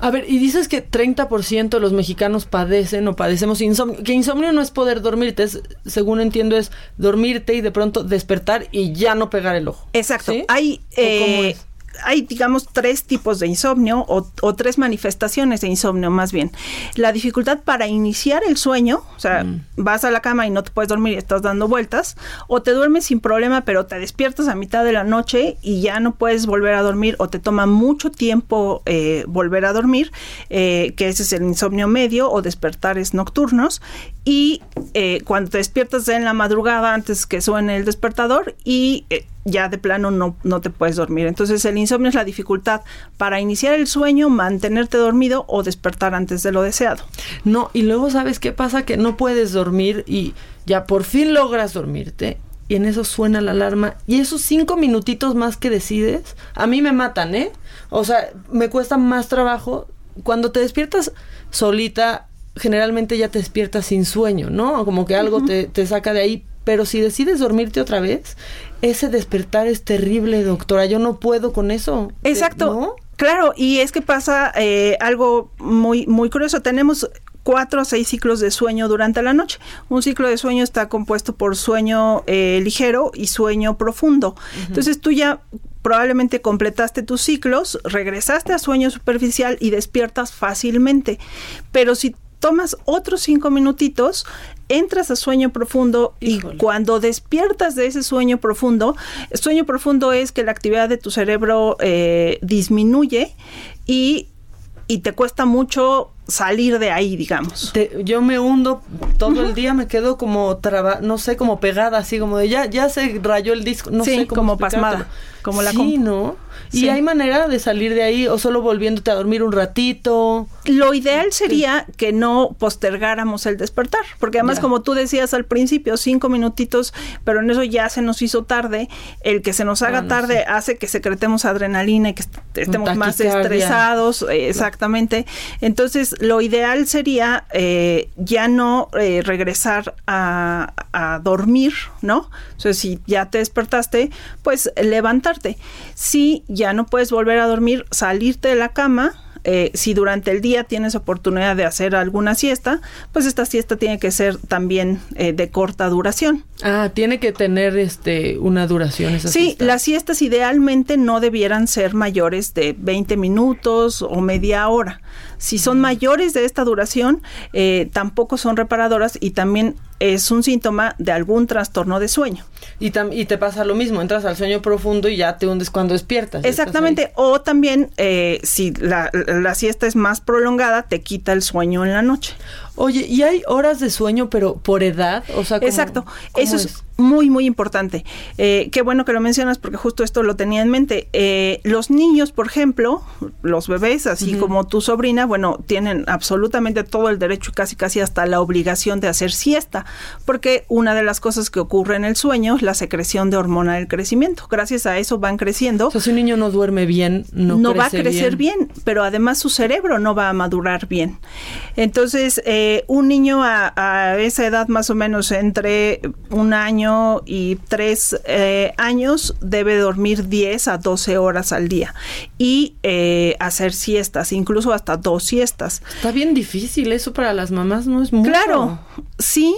A ver, y dices que 30% de los mexicanos padecen o padecemos insomnio. Que insomnio no es poder dormirte, es, según entiendo, es dormirte y de pronto despertar y ya no pegar el ojo. Exacto. Hay, hay, digamos, tres tipos de insomnio o, tres manifestaciones de insomnio más bien. La dificultad para iniciar el sueño, o sea, mm. vas a la cama y no te puedes dormir y estás dando vueltas, o te duermes sin problema, pero te despiertas a mitad de la noche y ya no puedes volver a dormir o te toma mucho tiempo eh, volver a dormir, eh, que ese es el insomnio medio o despertares nocturnos. Y eh, cuando te despiertas en la madrugada antes que suene el despertador y ya de plano no, no te puedes dormir. Entonces el insomnio es la dificultad para iniciar el sueño, mantenerte dormido o despertar antes de lo deseado. No, y luego sabes qué pasa, que no puedes dormir y ya por fin logras dormirte y en eso suena la alarma y esos cinco minutitos más que decides, a mí me matan, ¿eh? O sea, me cuesta más trabajo. Cuando te despiertas solita, generalmente ya te despiertas sin sueño, ¿no? Como que algo te, te saca de ahí, pero si decides dormirte otra vez, ese despertar es terrible, doctora. Yo no puedo con eso. Exacto. Claro, y es que pasa eh, algo muy, muy curioso. Tenemos cuatro a seis ciclos de sueño durante la noche. Un ciclo de sueño está compuesto por sueño eh, ligero y sueño profundo. Entonces tú ya probablemente completaste tus ciclos, regresaste a sueño superficial y despiertas fácilmente. Pero si tomas otros cinco minutitos, entras a sueño profundo y cuando despiertas de ese sueño profundo, sueño profundo es que la actividad de tu cerebro eh, disminuye y, y te cuesta mucho salir de ahí, digamos. yo me hundo todo el día, me quedo como traba, no sé, como pegada, así como de ya, ya se rayó el disco, no sé cómo como pasmada, como la Sí, ¿no? ¿Y hay manera de salir de ahí o solo volviéndote a dormir un ratito? Lo ideal sería que no postergáramos el despertar, porque además como tú decías al principio, cinco minutitos, pero en eso ya se nos hizo tarde, el que se nos haga tarde hace que secretemos adrenalina y que estemos más estresados, exactamente. Entonces, lo ideal sería eh, ya no eh, regresar a, a, dormir, ¿no? Sea, si ya te despertaste, pues levantarte. Si ya no puedes volver a dormir, salirte de la cama, eh, si durante el día tienes oportunidad de hacer alguna siesta, pues esta siesta tiene que ser también eh, de corta duración. Ah, tiene que tener este una duración esa Sí, las siestas idealmente no debieran ser mayores de 20 minutos o media hora. Si son mayores de esta duración, eh, tampoco son reparadoras y también es un síntoma de algún trastorno de sueño. Y, y te pasa lo mismo, entras al sueño profundo y ya te hundes cuando despiertas. Exactamente, o también eh, si la, la siesta es más prolongada, te quita el sueño en la noche. Oye, ¿y hay horas de sueño, pero por edad? O sea, Exacto, eso es? muy, muy importante. Eh, qué bueno que lo mencionas porque justo esto lo tenía en mente. Eh, los niños, por ejemplo, los bebés, así como tu sobrina, bueno, tienen absolutamente todo el derecho y casi, casi hasta la obligación de hacer siesta, porque una de las cosas que ocurre en el sueño es la secreción de hormona del crecimiento. Gracias a eso van creciendo. O sea, si un niño no duerme bien, no, no va a crecer bien. pero además su cerebro no va a madurar bien. Entonces, eh, eh, un niño a, esa edad más o menos entre un año y tres eh, años debe dormir 10 a 12 horas al día y eh, hacer siestas, incluso hasta dos siestas. Está bien difícil eso para las mamás, ¿no es mucho? Claro, sí.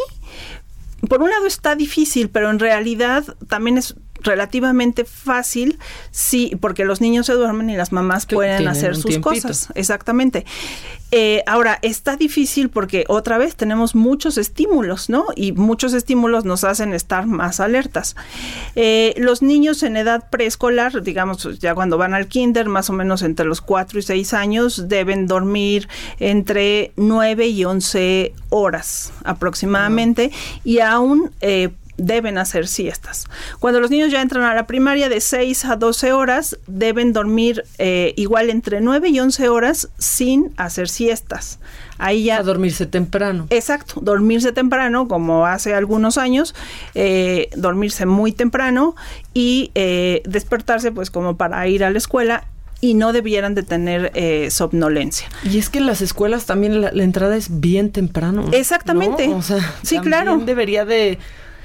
Por un lado está difícil, pero en realidad también es relativamente fácil, sí, porque los niños se duermen y las mamás pueden hacer sus cosas. Exactamente. Eh, ahora, está difícil porque otra vez tenemos muchos estímulos, ¿no? Y muchos estímulos nos hacen estar más alertas. Eh, los niños en edad preescolar, digamos, ya cuando van al kinder, más o menos entre los 4 y 6 años, deben dormir entre 9 y 11 horas aproximadamente y aún eh, deben hacer siestas. Cuando los niños ya entran a la primaria de 6 a 12 horas, deben dormir eh, igual entre 9 y 11 horas sin hacer siestas. Ahí ya... A dormirse temprano. Exacto, dormirse temprano, como hace algunos años, eh, dormirse muy temprano y eh, despertarse pues como para ir a la escuela y no debieran de tener eh, somnolencia. Y es que en las escuelas también la, entrada es bien temprano. Exactamente. O sea, sí, claro. Debería de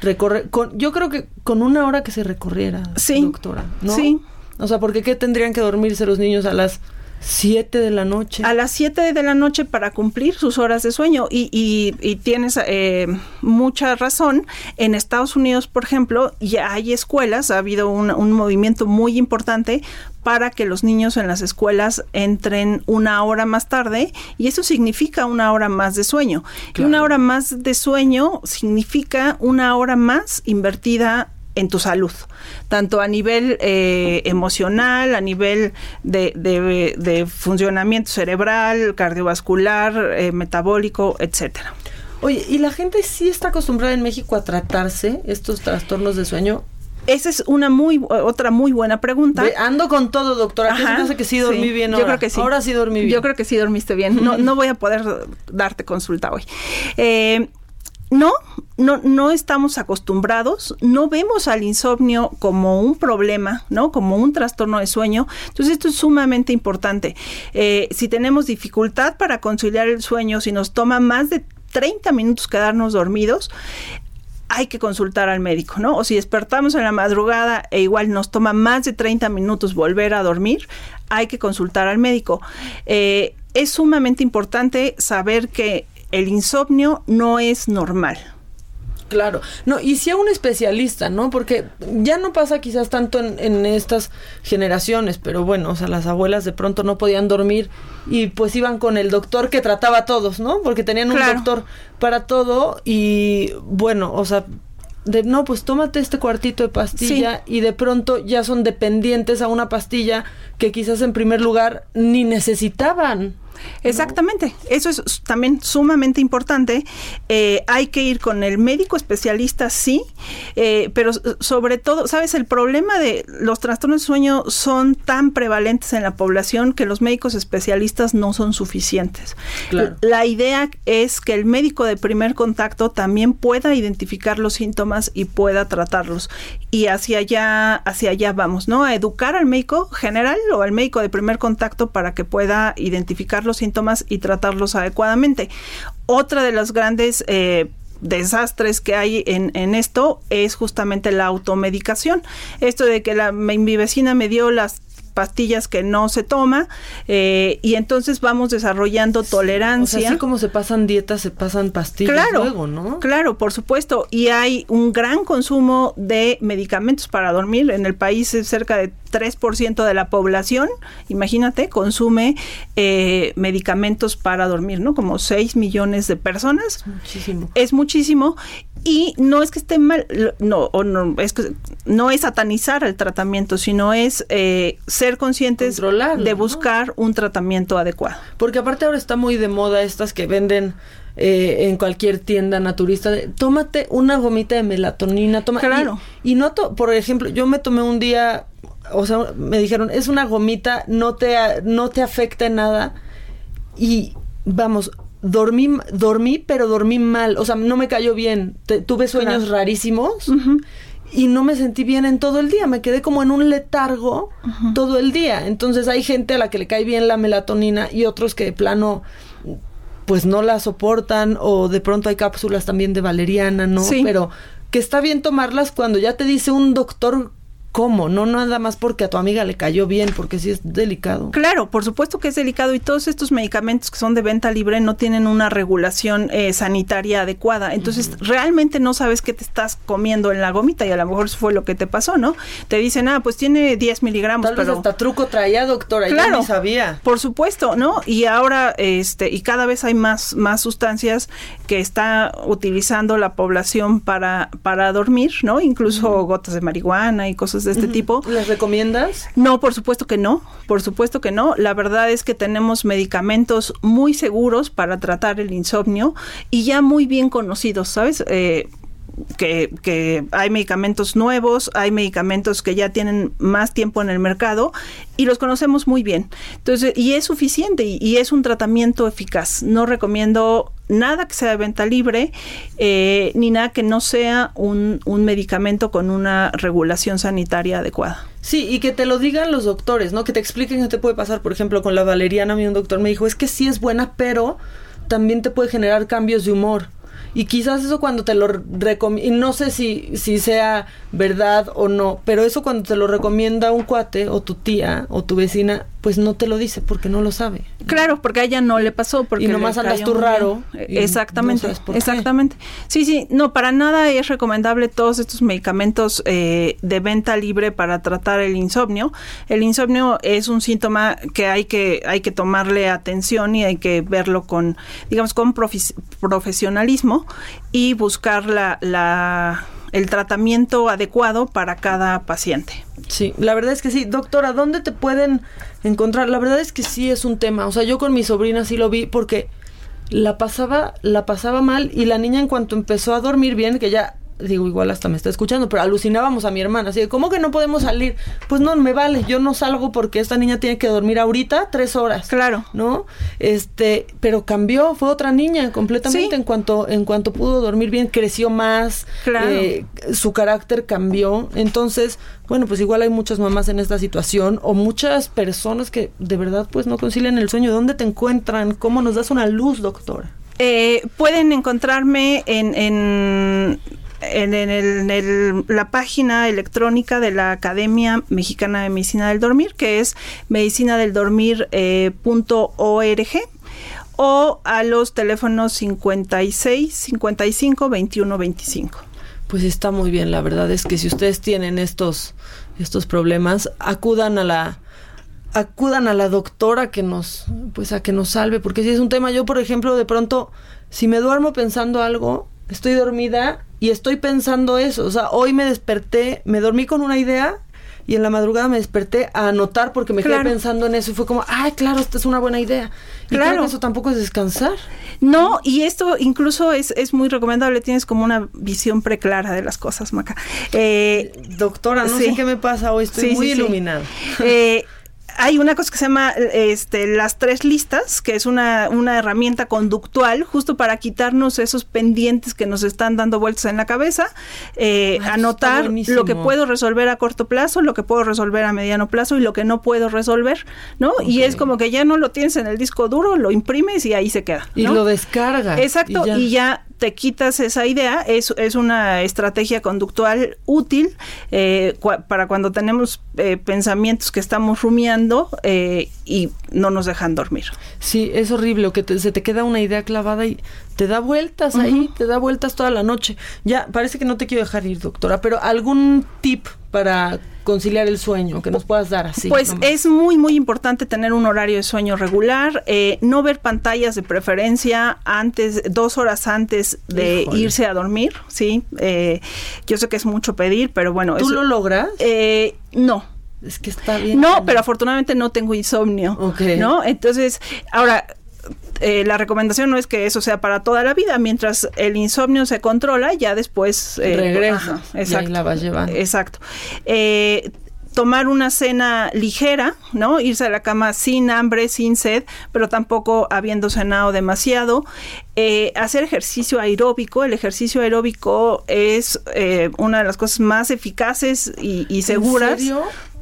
recorrer, con, yo creo que con una hora que se recorriera, sí, doctora, ¿no? Sí. O sea, porque ¿qué tendrían que dormirse los niños a las 7 de la noche. A las 7 de la noche para cumplir sus horas de sueño. Y, y, tienes eh, mucha razón. En Estados Unidos, por ejemplo, ya hay escuelas, ha habido un, un, movimiento muy importante para que los niños en las escuelas entren una hora más tarde y eso significa una hora más de sueño. Y una hora más de sueño significa una hora más invertida en tu salud, tanto a nivel eh, emocional, a nivel de, de, funcionamiento cerebral, cardiovascular, eh, metabólico, etcétera. Oye, ¿y la gente sí está acostumbrada en México a tratarse estos trastornos de sueño? Esa es una muy otra muy buena pregunta. ando con todo, doctora. Ajá, que sí dormí bien ahora? Yo creo que sí. Ahora sí dormí bien. Yo creo que sí dormiste bien. No, no voy a poder darte consulta hoy. Eh, no, no, no estamos acostumbrados, no vemos al insomnio como un problema, ¿no? Como un trastorno de sueño. Entonces, esto es sumamente importante. Eh, si tenemos dificultad para conciliar el sueño, si nos toma más de 30 minutos quedarnos dormidos, hay que consultar al médico, ¿no? O si despertamos en la madrugada e igual nos toma más de 30 minutos volver a dormir, hay que consultar al médico. Eh, es sumamente importante saber que el insomnio no es normal. Claro, no, y si a un especialista, ¿no? Porque ya no pasa quizás tanto en, estas generaciones, pero bueno, o sea, las abuelas de pronto no podían dormir y pues iban con el doctor que trataba a todos, ¿no? Porque tenían un doctor para todo y bueno, o sea, de no, pues tómate este cuartito de pastilla y de pronto ya son dependientes a una pastilla que quizás en primer lugar ni necesitaban. Exactamente, eso es también sumamente importante. Eh, hay que ir con el médico especialista, sí, eh, pero sobre todo, ¿sabes? El problema de los trastornos de sueño son tan prevalentes en la población que los médicos especialistas no son suficientes. La idea es que el médico de primer contacto también pueda identificar los síntomas y pueda tratarlos y hacia allá, hacia allá vamos, ¿no? A educar al médico general o al médico de primer contacto para que pueda identificar los síntomas y tratarlos adecuadamente. Otra de las grandes eh, desastres que hay en, en, esto es justamente la automedicación. Esto de que la, mi vecina me dio las pastillas que no se toma eh, y entonces vamos desarrollando tolerancia. O sea, así como se pasan dietas, se pasan pastillas claro, luego, ¿no? Claro, por supuesto. Y hay un gran consumo de medicamentos para dormir. En el país es cerca de 3% de la población, imagínate, consume eh, medicamentos para dormir, ¿no? Como 6 millones de personas. Es muchísimo. Es muchísimo. Y no es que esté mal, no, o no, es que no es satanizar el tratamiento, sino es eh, ser conscientes de buscar ¿no? un tratamiento adecuado. Porque aparte ahora está muy de moda estas que venden eh, en cualquier tienda naturista, de, tómate una gomita de melatonina, toma. Claro. Y, y no, por ejemplo, yo me tomé un día, o sea, me dijeron, es una gomita, no te, no te afecta en nada. Y vamos, dormí, dormí, pero dormí mal. O sea, no me cayó bien. Te, tuve sueños claro. rarísimos. Uh -huh. Y no me sentí bien en todo el día. Me quedé como en un letargo uh -huh. todo el día. Entonces hay gente a la que le cae bien la melatonina y otros que de plano pues no la soportan o de pronto hay cápsulas también de valeriana, ¿no? Sí. Pero que está bien tomarlas cuando ya te dice un doctor cómo, no nada más porque a tu amiga le cayó bien, porque sí es delicado. Claro, por supuesto que es delicado y todos estos medicamentos que son de venta libre no tienen una regulación eh, sanitaria adecuada. Entonces, uh -huh. realmente no sabes qué te estás comiendo en la gomita y a lo mejor eso fue lo que te pasó, ¿no? Te dicen, ah, pues tiene 10 miligramos, Tal pero... Vez hasta truco traía, doctora, claro, yo ni sabía. Por supuesto, ¿no? Y ahora, este, y cada vez hay más, más sustancias que está utilizando la población para, para dormir, ¿no? Incluso uh -huh. gotas de marihuana y cosas de este uh -huh. tipo. ¿Les recomiendas? No, por supuesto que no, por supuesto que no. La verdad es que tenemos medicamentos muy seguros para tratar el insomnio y ya muy bien conocidos, ¿sabes? Eh, que, que, hay medicamentos nuevos, hay medicamentos que ya tienen más tiempo en el mercado y los conocemos muy bien. Entonces, y es suficiente y, es un tratamiento eficaz. No recomiendo nada que sea de venta libre, eh, ni nada que no sea un, un, medicamento con una regulación sanitaria adecuada. Sí, y que te lo digan los doctores, ¿no? Que te expliquen qué te puede pasar. Por ejemplo, con la valeriana, a mí un doctor me dijo, es que sí es buena, pero también te puede generar cambios de humor. Y quizás eso cuando te lo recomienda, y no sé si, si sea verdad o no, pero eso cuando te lo recomienda un cuate o tu tía o tu vecina, pues no te lo dice porque no lo sabe. Claro, porque a ella no le pasó. Porque y nomás andas tú raro. Exactamente, no exactamente. Qué. Sí, sí, no, para nada es recomendable todos estos medicamentos eh, de venta libre para tratar el insomnio. El insomnio es un síntoma que hay que, hay que tomarle atención y hay que verlo con, digamos, con profes profesionalismo y buscar la, la el tratamiento adecuado para cada paciente. Sí, la verdad es que sí. Doctora, ¿dónde te pueden encontrar? La verdad es que sí es un tema. O sea, yo con mi sobrina sí lo vi porque la pasaba, la pasaba mal y la niña en cuanto empezó a dormir bien, que ya digo, igual hasta me está escuchando, pero alucinábamos a mi hermana, así de, ¿cómo que no podemos salir? Pues no, me vale, yo no salgo porque esta niña tiene que dormir ahorita tres horas. Claro. ¿No? Este, pero cambió, fue otra niña completamente sí. en cuanto, en cuanto pudo dormir bien, creció más, claro. eh, su carácter cambió, entonces, bueno, pues igual hay muchas mamás en esta situación o muchas personas que de verdad pues no concilian el sueño. ¿Dónde te encuentran? ¿Cómo nos das una luz, doctora? Eh, pueden encontrarme en, en en, en, el, la página electrónica de la Academia Mexicana de Medicina del Dormir, que es medicinadeldormir.org. Eh, o a los teléfonos 56 55 21 25. Pues está muy bien, la verdad es que si ustedes tienen estos estos problemas, acudan a la acudan a la doctora que nos pues a que nos salve, porque si es un tema yo por ejemplo de pronto si me duermo pensando algo, estoy dormida y estoy pensando eso. O sea, hoy me desperté, me dormí con una idea y en la madrugada me desperté a anotar porque me claro. quedé pensando en eso y fue como, ay, claro, esta es una buena idea. Y claro. que eso tampoco es descansar. No, y esto incluso es, es muy recomendable, tienes como una visión preclara de las cosas, Maca. Eh, Doctora, no sí. sé qué me pasa hoy, estoy sí, muy sí, iluminada. Eh, hay una cosa que se llama este, las tres listas, que es una, una herramienta conductual justo para quitarnos esos pendientes que nos están dando vueltas en la cabeza, eh, anotar lo que puedo resolver a corto plazo, lo que puedo resolver a mediano plazo y lo que no puedo resolver, ¿no? Y es como que ya no lo tienes en el disco duro, lo imprimes y ahí se queda. Y lo descargas. Exacto, y ya, te quitas esa idea, es, es una estrategia conductual útil eh, para cuando tenemos eh, pensamientos que estamos rumiando eh, y no nos dejan dormir. Sí, es horrible, que se te queda una idea clavada y te da vueltas ahí, te da vueltas toda la noche. Ya, parece que no te quiero dejar ir, doctora, pero algún tip para conciliar el sueño que nos puedas dar así. Pues es muy, muy importante tener un horario de sueño regular, eh, no ver pantallas de preferencia antes, dos horas antes de irse a dormir, ¿sí? Eh, yo sé que es mucho pedir, pero bueno. ¿Tú lo logras? Eh, no. Es que está bien. No, pero afortunadamente no tengo insomnio. ¿No? Entonces, ahora, eh, la recomendación no es que eso sea para toda la vida, mientras el insomnio se controla, ya después eh, regresa. exacto. Y la vas llevando. Exacto. Eh, tomar una cena ligera, ¿no? Irse a la cama sin hambre, sin sed, pero tampoco habiendo cenado demasiado. Eh, hacer ejercicio aeróbico. El ejercicio aeróbico es eh, una de las cosas más eficaces y, seguras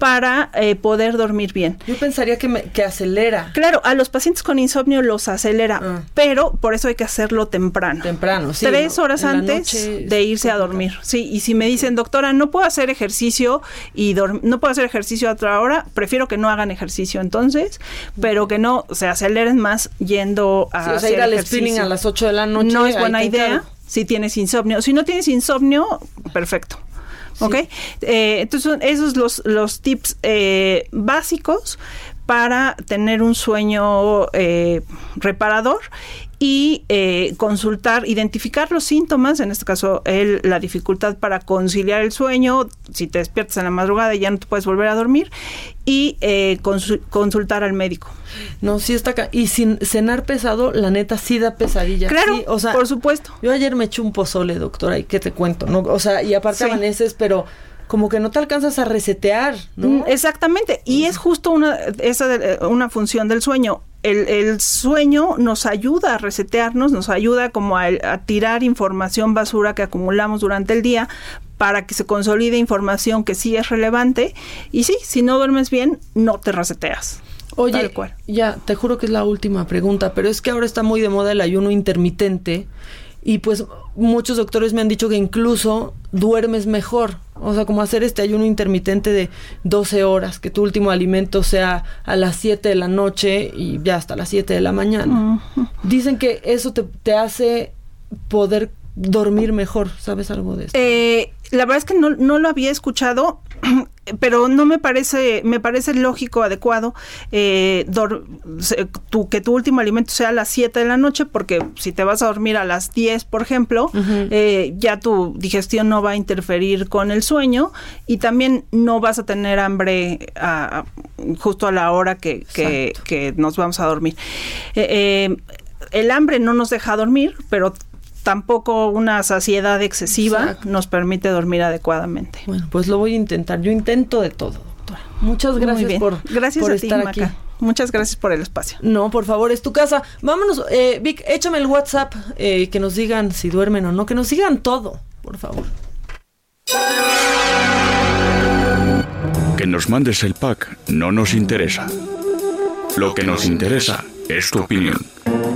para eh, poder dormir bien. Yo pensaría que, me, que acelera. Claro, a los pacientes con insomnio los acelera, ah. pero por eso hay que hacerlo temprano. Temprano, sí. Tres horas antes de irse a dormir. Sí, y si me dicen, doctora, no puedo hacer ejercicio y no puedo hacer ejercicio a otra hora, prefiero que no hagan ejercicio entonces, pero que no se aceleren más yendo a hacer ir al ejercicio. a las 8 de la noche. No es buena idea si tienes insomnio. Si no tienes insomnio, perfecto. ¿Ok? Eh, entonces, esos son los, los tips eh, básicos para tener un sueño eh, reparador y eh, consultar, identificar los síntomas, en este caso el, la dificultad para conciliar el sueño, si te despiertas en la madrugada y ya no te puedes volver a dormir, y eh, consultar al médico. No, sí está acá. Y sin cenar pesado, la neta sí da pesadilla. Claro, o sea, por supuesto. Yo ayer me eché un pozole, doctora, y qué te cuento, ¿no? O sea, y aparte amaneces, pero como que no te alcanzas a resetear, ¿no? Mm, exactamente, y es justo una, esa una función del sueño el, sueño nos ayuda a resetearnos, nos ayuda como a, tirar información basura que acumulamos durante el día para que se consolide información que sí es relevante. Y sí, si no duermes bien, no te reseteas. Oye, ya, te juro que es la última pregunta, pero es que ahora está muy de moda el ayuno intermitente y pues muchos doctores me han dicho que incluso duermes mejor. O sea, como hacer este ayuno intermitente de 12 horas, que tu último alimento sea a las 7 de la noche y ya hasta las 7 de la mañana. Dicen que eso te, te, hace poder dormir mejor. ¿Sabes algo de eso? Eh, la verdad es que no, no lo había escuchado. pero no me parece, me parece lógico, adecuado, eh, tu, que tu último alimento sea a las 7 de la noche, porque si te vas a dormir a las 10, por ejemplo, eh, ya tu digestión no va a interferir con el sueño y también no vas a tener hambre justo a la hora que, que, nos vamos a dormir. Eh, el hambre no nos deja dormir, pero tampoco una saciedad excesiva nos permite dormir adecuadamente. Bueno, pues lo voy a intentar. Yo intento de todo, doctora. Muchas gracias por, gracias por a estar aquí. Muchas gracias por el espacio. No, por favor, es tu casa. Vámonos, eh, Vic, échame el WhatsApp, eh, que nos digan si duermen o no, que nos digan todo, por favor. Que nos mandes el pack no nos interesa. Lo que nos interesa es tu opinión.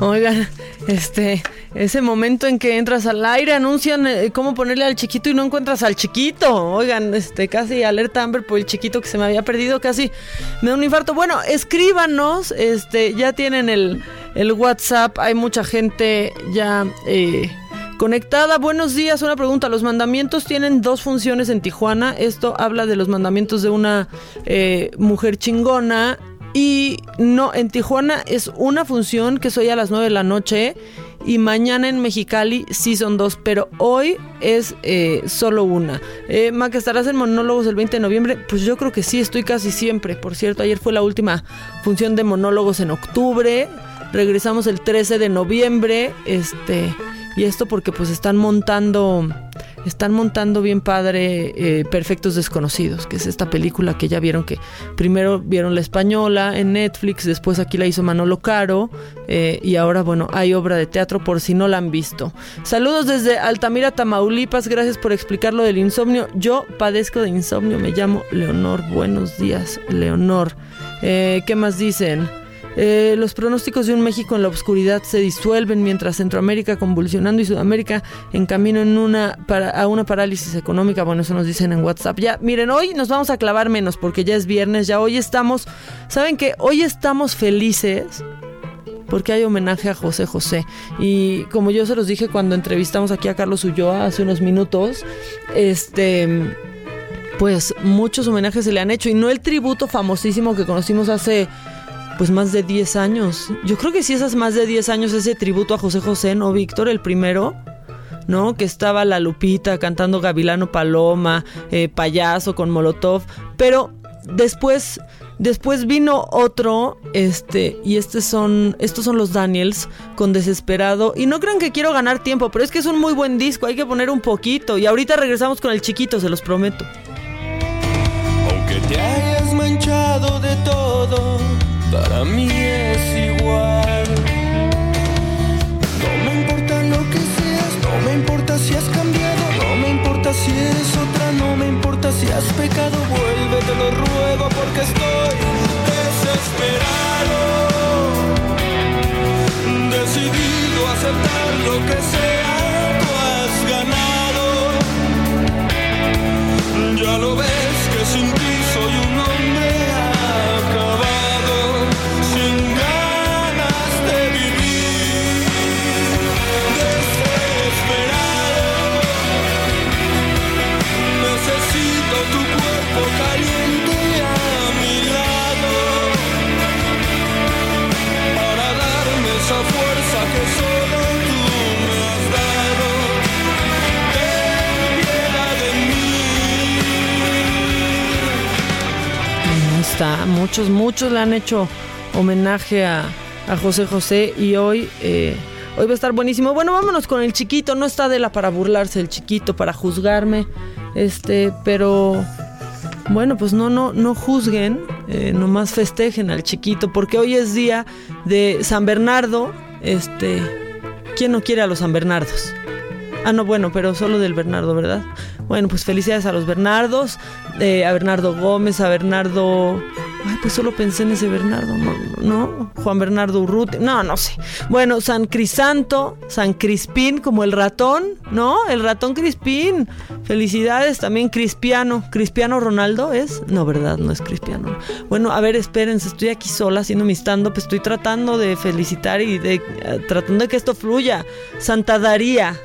Oigan, este, ese momento en que entras al aire, anuncian eh, cómo ponerle al chiquito y no encuentras al chiquito. Oigan, este, casi alerta Amber por el chiquito que se me había perdido, casi me da un infarto. Bueno, escríbanos, este, ya tienen el, el WhatsApp, hay mucha gente ya eh, conectada. Buenos días, una pregunta. Los mandamientos tienen dos funciones en Tijuana. Esto habla de los mandamientos de una eh, mujer chingona y no, en Tijuana es una función que soy a las 9 de la noche y mañana en Mexicali sí son dos, pero hoy es eh, solo una. Eh, Maca, ¿estarás en monólogos el 20 de noviembre? Pues yo creo que sí, estoy casi siempre. Por cierto, ayer fue la última función de monólogos en octubre. Regresamos el 13 de noviembre. Este, y esto porque pues están montando están montando bien padre eh, Perfectos Desconocidos, que es esta película que ya vieron que primero vieron la española en Netflix, después aquí la hizo Manolo Caro eh, y ahora bueno, hay obra de teatro por si no la han visto. Saludos desde Altamira, Tamaulipas, gracias por explicar lo del insomnio. Yo padezco de insomnio, me llamo Leonor. Buenos días, Leonor. Eh, ¿Qué más dicen? Eh, los pronósticos de un México en la oscuridad se disuelven mientras Centroamérica convulsionando y Sudamérica en camino en una a una parálisis económica. Bueno, eso nos dicen en WhatsApp. Ya, miren, hoy nos vamos a clavar menos porque ya es viernes, ya hoy estamos, ¿saben qué? Hoy estamos felices porque hay homenaje a José José. Y como yo se los dije cuando entrevistamos aquí a Carlos Ulloa hace unos minutos, este pues muchos homenajes se le han hecho y no el tributo famosísimo que conocimos hace pues más de 10 años. Yo creo que sí esas más de 10 años ese tributo a José José, ¿no, Víctor? El primero, ¿no? Que estaba la Lupita cantando Gavilano Paloma, eh, Payaso con Molotov, pero después... Después vino otro, este, y estos son, estos son los Daniels con Desesperado. Y no crean que quiero ganar tiempo, pero es que es un muy buen disco, hay que poner un poquito. Y ahorita regresamos con el chiquito, se los prometo. Aunque te hayas manchado de todo para mí es igual. No me importa lo que seas, no me importa si has cambiado, no me importa si eres otra, no me importa si has pecado, vuelve, te lo ruego porque estoy desesperado, decidido a aceptar lo que sea, tú has ganado, ya lo ves Muchos, muchos le han hecho homenaje a, José José y hoy, eh, hoy va a estar buenísimo. Bueno, vámonos con el chiquito. No está de la para burlarse el chiquito, para juzgarme. Este, pero bueno, pues no, no, no juzguen, eh, nomás festejen al chiquito, porque hoy es día de San Bernardo. Este, ¿quién no quiere a los San Bernardos? Ah, no, bueno, pero solo del Bernardo, ¿verdad? Bueno, pues felicidades a los Bernardos, eh, a Bernardo Gómez, a Bernardo... Ay, pues solo pensé en ese Bernardo, no, Juan Bernardo Urruti, no, no sé. Bueno, San Crisanto, San Crispín, como el ratón, ¿no? El ratón Crispín. Felicidades también, Crispiano. ¿Crispiano Ronaldo es? No, ¿verdad? No es Crispiano. Bueno, a ver, espérense, estoy aquí sola haciendo mi stand-up, estoy tratando de felicitar y de... Eh, tratando de que esto fluya. Santa Daría.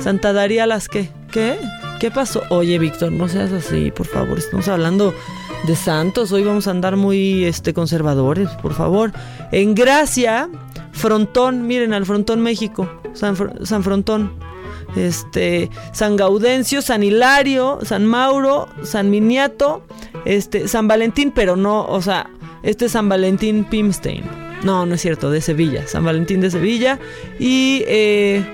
Santa Daría las que... ¿Qué? ¿Qué pasó? Oye, Víctor, no seas así, por favor. Estamos hablando de santos. Hoy vamos a andar muy este, conservadores, por favor. En Gracia, Frontón, miren al Frontón México, San, San Frontón. Este, San Gaudencio, San Hilario, San Mauro, San Miniato, este, San Valentín, pero no, o sea, este es San Valentín Pimstein. No, no es cierto, de Sevilla, San Valentín de Sevilla. Y eh,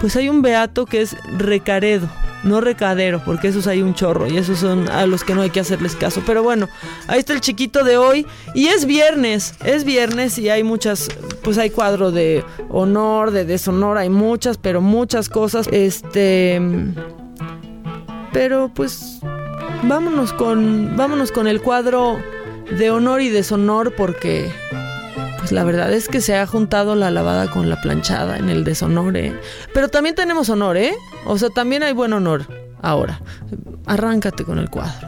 pues hay un beato que es Recaredo, no Recadero, porque esos hay un chorro y esos son a los que no hay que hacerles caso. Pero bueno, ahí está el chiquito de hoy y es viernes, es viernes y hay muchas, pues hay cuadro de honor, de deshonor, hay muchas, pero muchas cosas. Este, pero pues vámonos con, vámonos con el cuadro de honor y deshonor porque pues la verdad es que se ha juntado la lavada con la planchada en el deshonor, ¿eh? Pero también tenemos honor, ¿eh? O sea, también hay buen honor. Ahora, arráncate con el cuadro.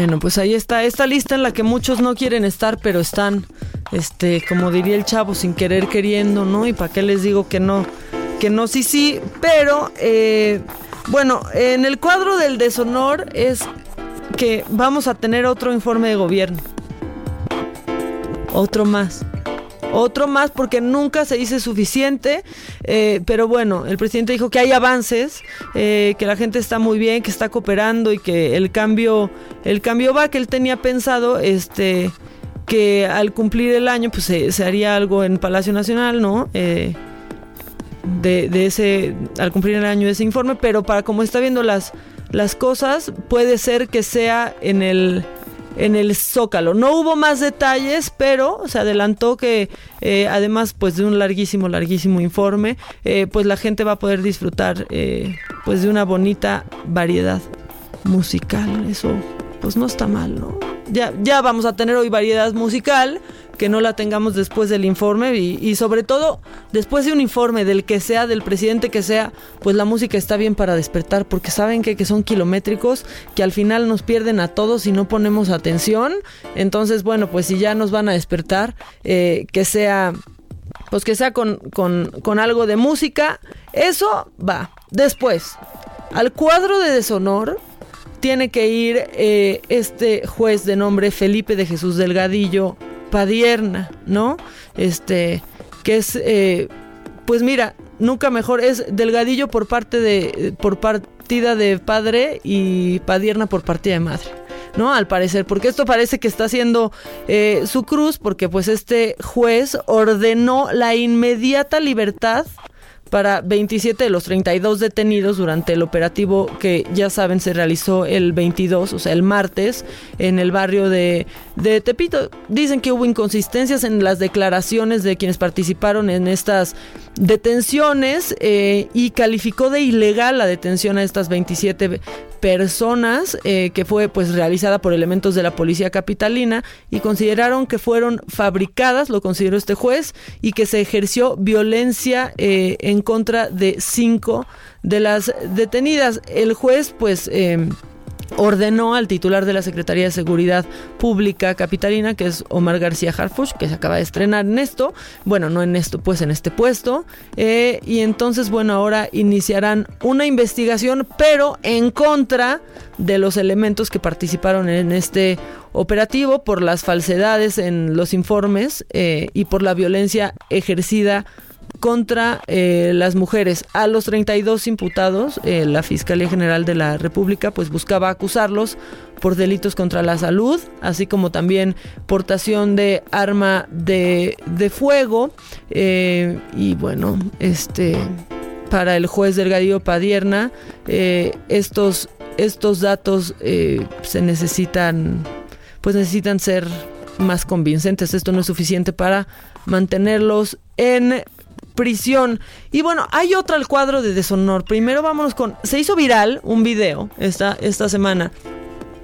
Bueno, pues ahí está esta lista en la que muchos no quieren estar, pero están, este, como diría el chavo, sin querer queriendo, ¿no? Y para qué les digo que no, que no, sí, sí, pero, eh, bueno, en el cuadro del deshonor es que vamos a tener otro informe de gobierno. Otro más. Otro más porque nunca se dice suficiente, eh, pero bueno, el presidente dijo que hay avances, eh, que la gente está muy bien, que está cooperando y que el cambio, el cambio va, que él tenía pensado, este, que al cumplir el año, pues se, se haría algo en Palacio Nacional, ¿no? Eh, de, de ese, al cumplir el año de ese informe, pero para como está viendo las, las cosas, puede ser que sea en el en el Zócalo. No hubo más detalles, pero se adelantó que eh, además pues de un larguísimo, larguísimo informe, eh, pues la gente va a poder disfrutar eh, pues de una bonita variedad musical. Eso pues no está mal, ¿no? Ya, ya vamos a tener hoy variedad musical, que no la tengamos después del informe y, sobre todo después de un informe del que sea, del presidente que sea, pues la música está bien para despertar, porque saben que, que son kilométricos, que al final nos pierden a todos si no ponemos atención. Entonces, bueno, pues si ya nos van a despertar, eh, que sea pues que sea con, con, con, algo de música. Eso va. Después, al cuadro de deshonor tiene que ir eh, este juez de nombre Felipe de Jesús Delgadillo Padierna, ¿no? Este, que es, eh, pues mira, nunca mejor, es Delgadillo por parte de, por partida de padre y Padierna por partida de madre. ¿no? Al parecer, porque esto parece que está haciendo eh, su cruz, porque pues este juez ordenó la inmediata libertad para 27 de los 32 detenidos durante el operativo que ya saben se realizó el 22, o sea, el martes, en el barrio de, de Tepito. Dicen que hubo inconsistencias en las declaraciones de quienes participaron en estas detenciones eh, y calificó de ilegal la detención a estas 27 personas eh, que fue pues realizada por elementos de la policía capitalina y consideraron que fueron fabricadas, lo consideró este juez, y que se ejerció violencia eh, en contra de cinco de las detenidas. El juez pues... Ordenó al titular de la Secretaría de Seguridad Pública Capitalina, que es Omar García Harfuch, que se acaba de estrenar en esto, bueno, no en esto, pues en este puesto, eh, y entonces, bueno, ahora iniciarán una investigación, pero en contra de los elementos que participaron en este operativo por las falsedades en los informes eh, y por la violencia ejercida contra eh, las mujeres. A los 32 imputados, eh, la Fiscalía General de la República pues buscaba acusarlos por delitos contra la salud, así como también portación de arma de, de fuego. Eh, y bueno, este para el juez Delgadillo Padierna, estos, estos datos se necesitan, pues necesitan ser más convincentes. Esto no es suficiente para mantenerlos en prisión. Y bueno, hay otro al cuadro de deshonor. Primero vámonos con... Se hizo viral un video esta, esta semana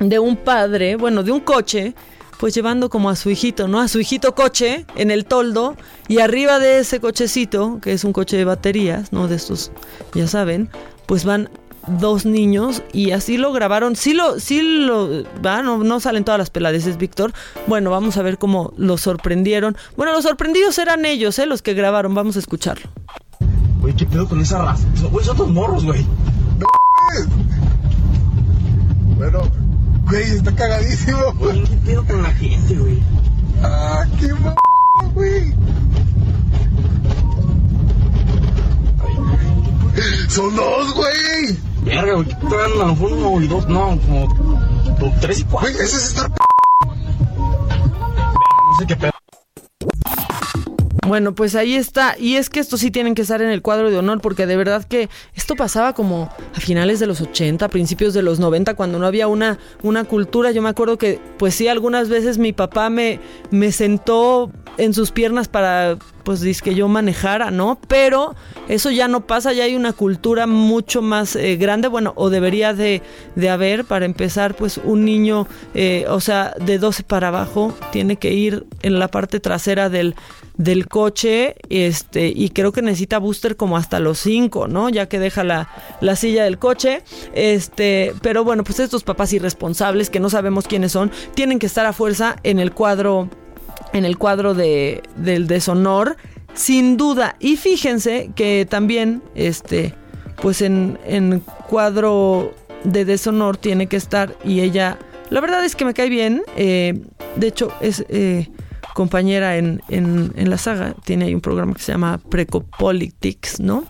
de un padre, bueno, de un coche, pues llevando como a su hijito, ¿no? A su hijito coche en el toldo y arriba de ese cochecito, que es un coche de baterías, ¿no? De estos, ya saben, pues van dos niños y así lo grabaron. Sí lo, sí lo, va, no, no salen todas las peladeces, Víctor. Bueno, vamos a ver cómo lo sorprendieron. Bueno, los sorprendidos eran ellos, ¿eh? Los que grabaron. Vamos a escucharlo. Güey, ¿qué pedo con esa raza? Güey, son tus morros, güey. No, bueno, güey, está cagadísimo. Güey, ¿qué pedo con la gente, güey? Ah, qué m güey. Son dos, güey. Verga, güey, ¿qué traen? A lo mejor uno y dos, no, como, como tres y cuatro. Güey, ese es estar p no sé qué pedo. Bueno, pues ahí está. Y es que estos sí tienen que estar en el cuadro de honor, porque de verdad que esto pasaba como a finales de los 80, principios de los 90, cuando no había una, una cultura. Yo me acuerdo que, pues sí, algunas veces mi papá me, me sentó en sus piernas para, pues, que yo manejara, ¿no? Pero eso ya no pasa, ya hay una cultura mucho más eh, grande, bueno, o debería de, de, haber, para empezar, pues, un niño, eh, o sea, de 12 para abajo, tiene que ir en la parte trasera del del coche este y creo que necesita booster como hasta los 5, ¿no? Ya que deja la, la, silla del coche. Este, pero bueno, pues estos papás irresponsables que no sabemos quiénes son, tienen que estar a fuerza en el cuadro en el cuadro de, del deshonor, sin duda. Y fíjense que también este pues en, en cuadro de deshonor tiene que estar y ella la verdad es que me cae bien. Eh, de hecho, es eh, compañera en, en, la saga, tiene ahí un programa que se llama Precopolitics, ¿no?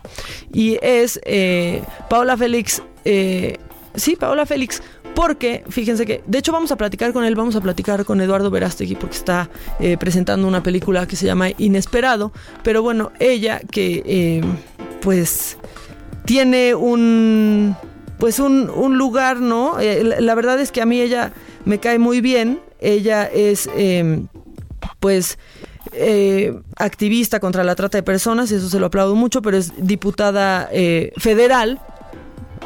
Y es eh, Paola Félix, eh, sí, Paola Félix, porque fíjense que, de hecho vamos a platicar con él, vamos a platicar con Eduardo Verástegui porque está eh, presentando una película que se llama Inesperado, pero bueno, ella que pues tiene un pues un, un lugar, ¿no? La, la, verdad es que a mí ella me cae muy bien, ella es pues eh, activista contra la trata de personas, eso se lo aplaudo mucho, pero es diputada eh, federal,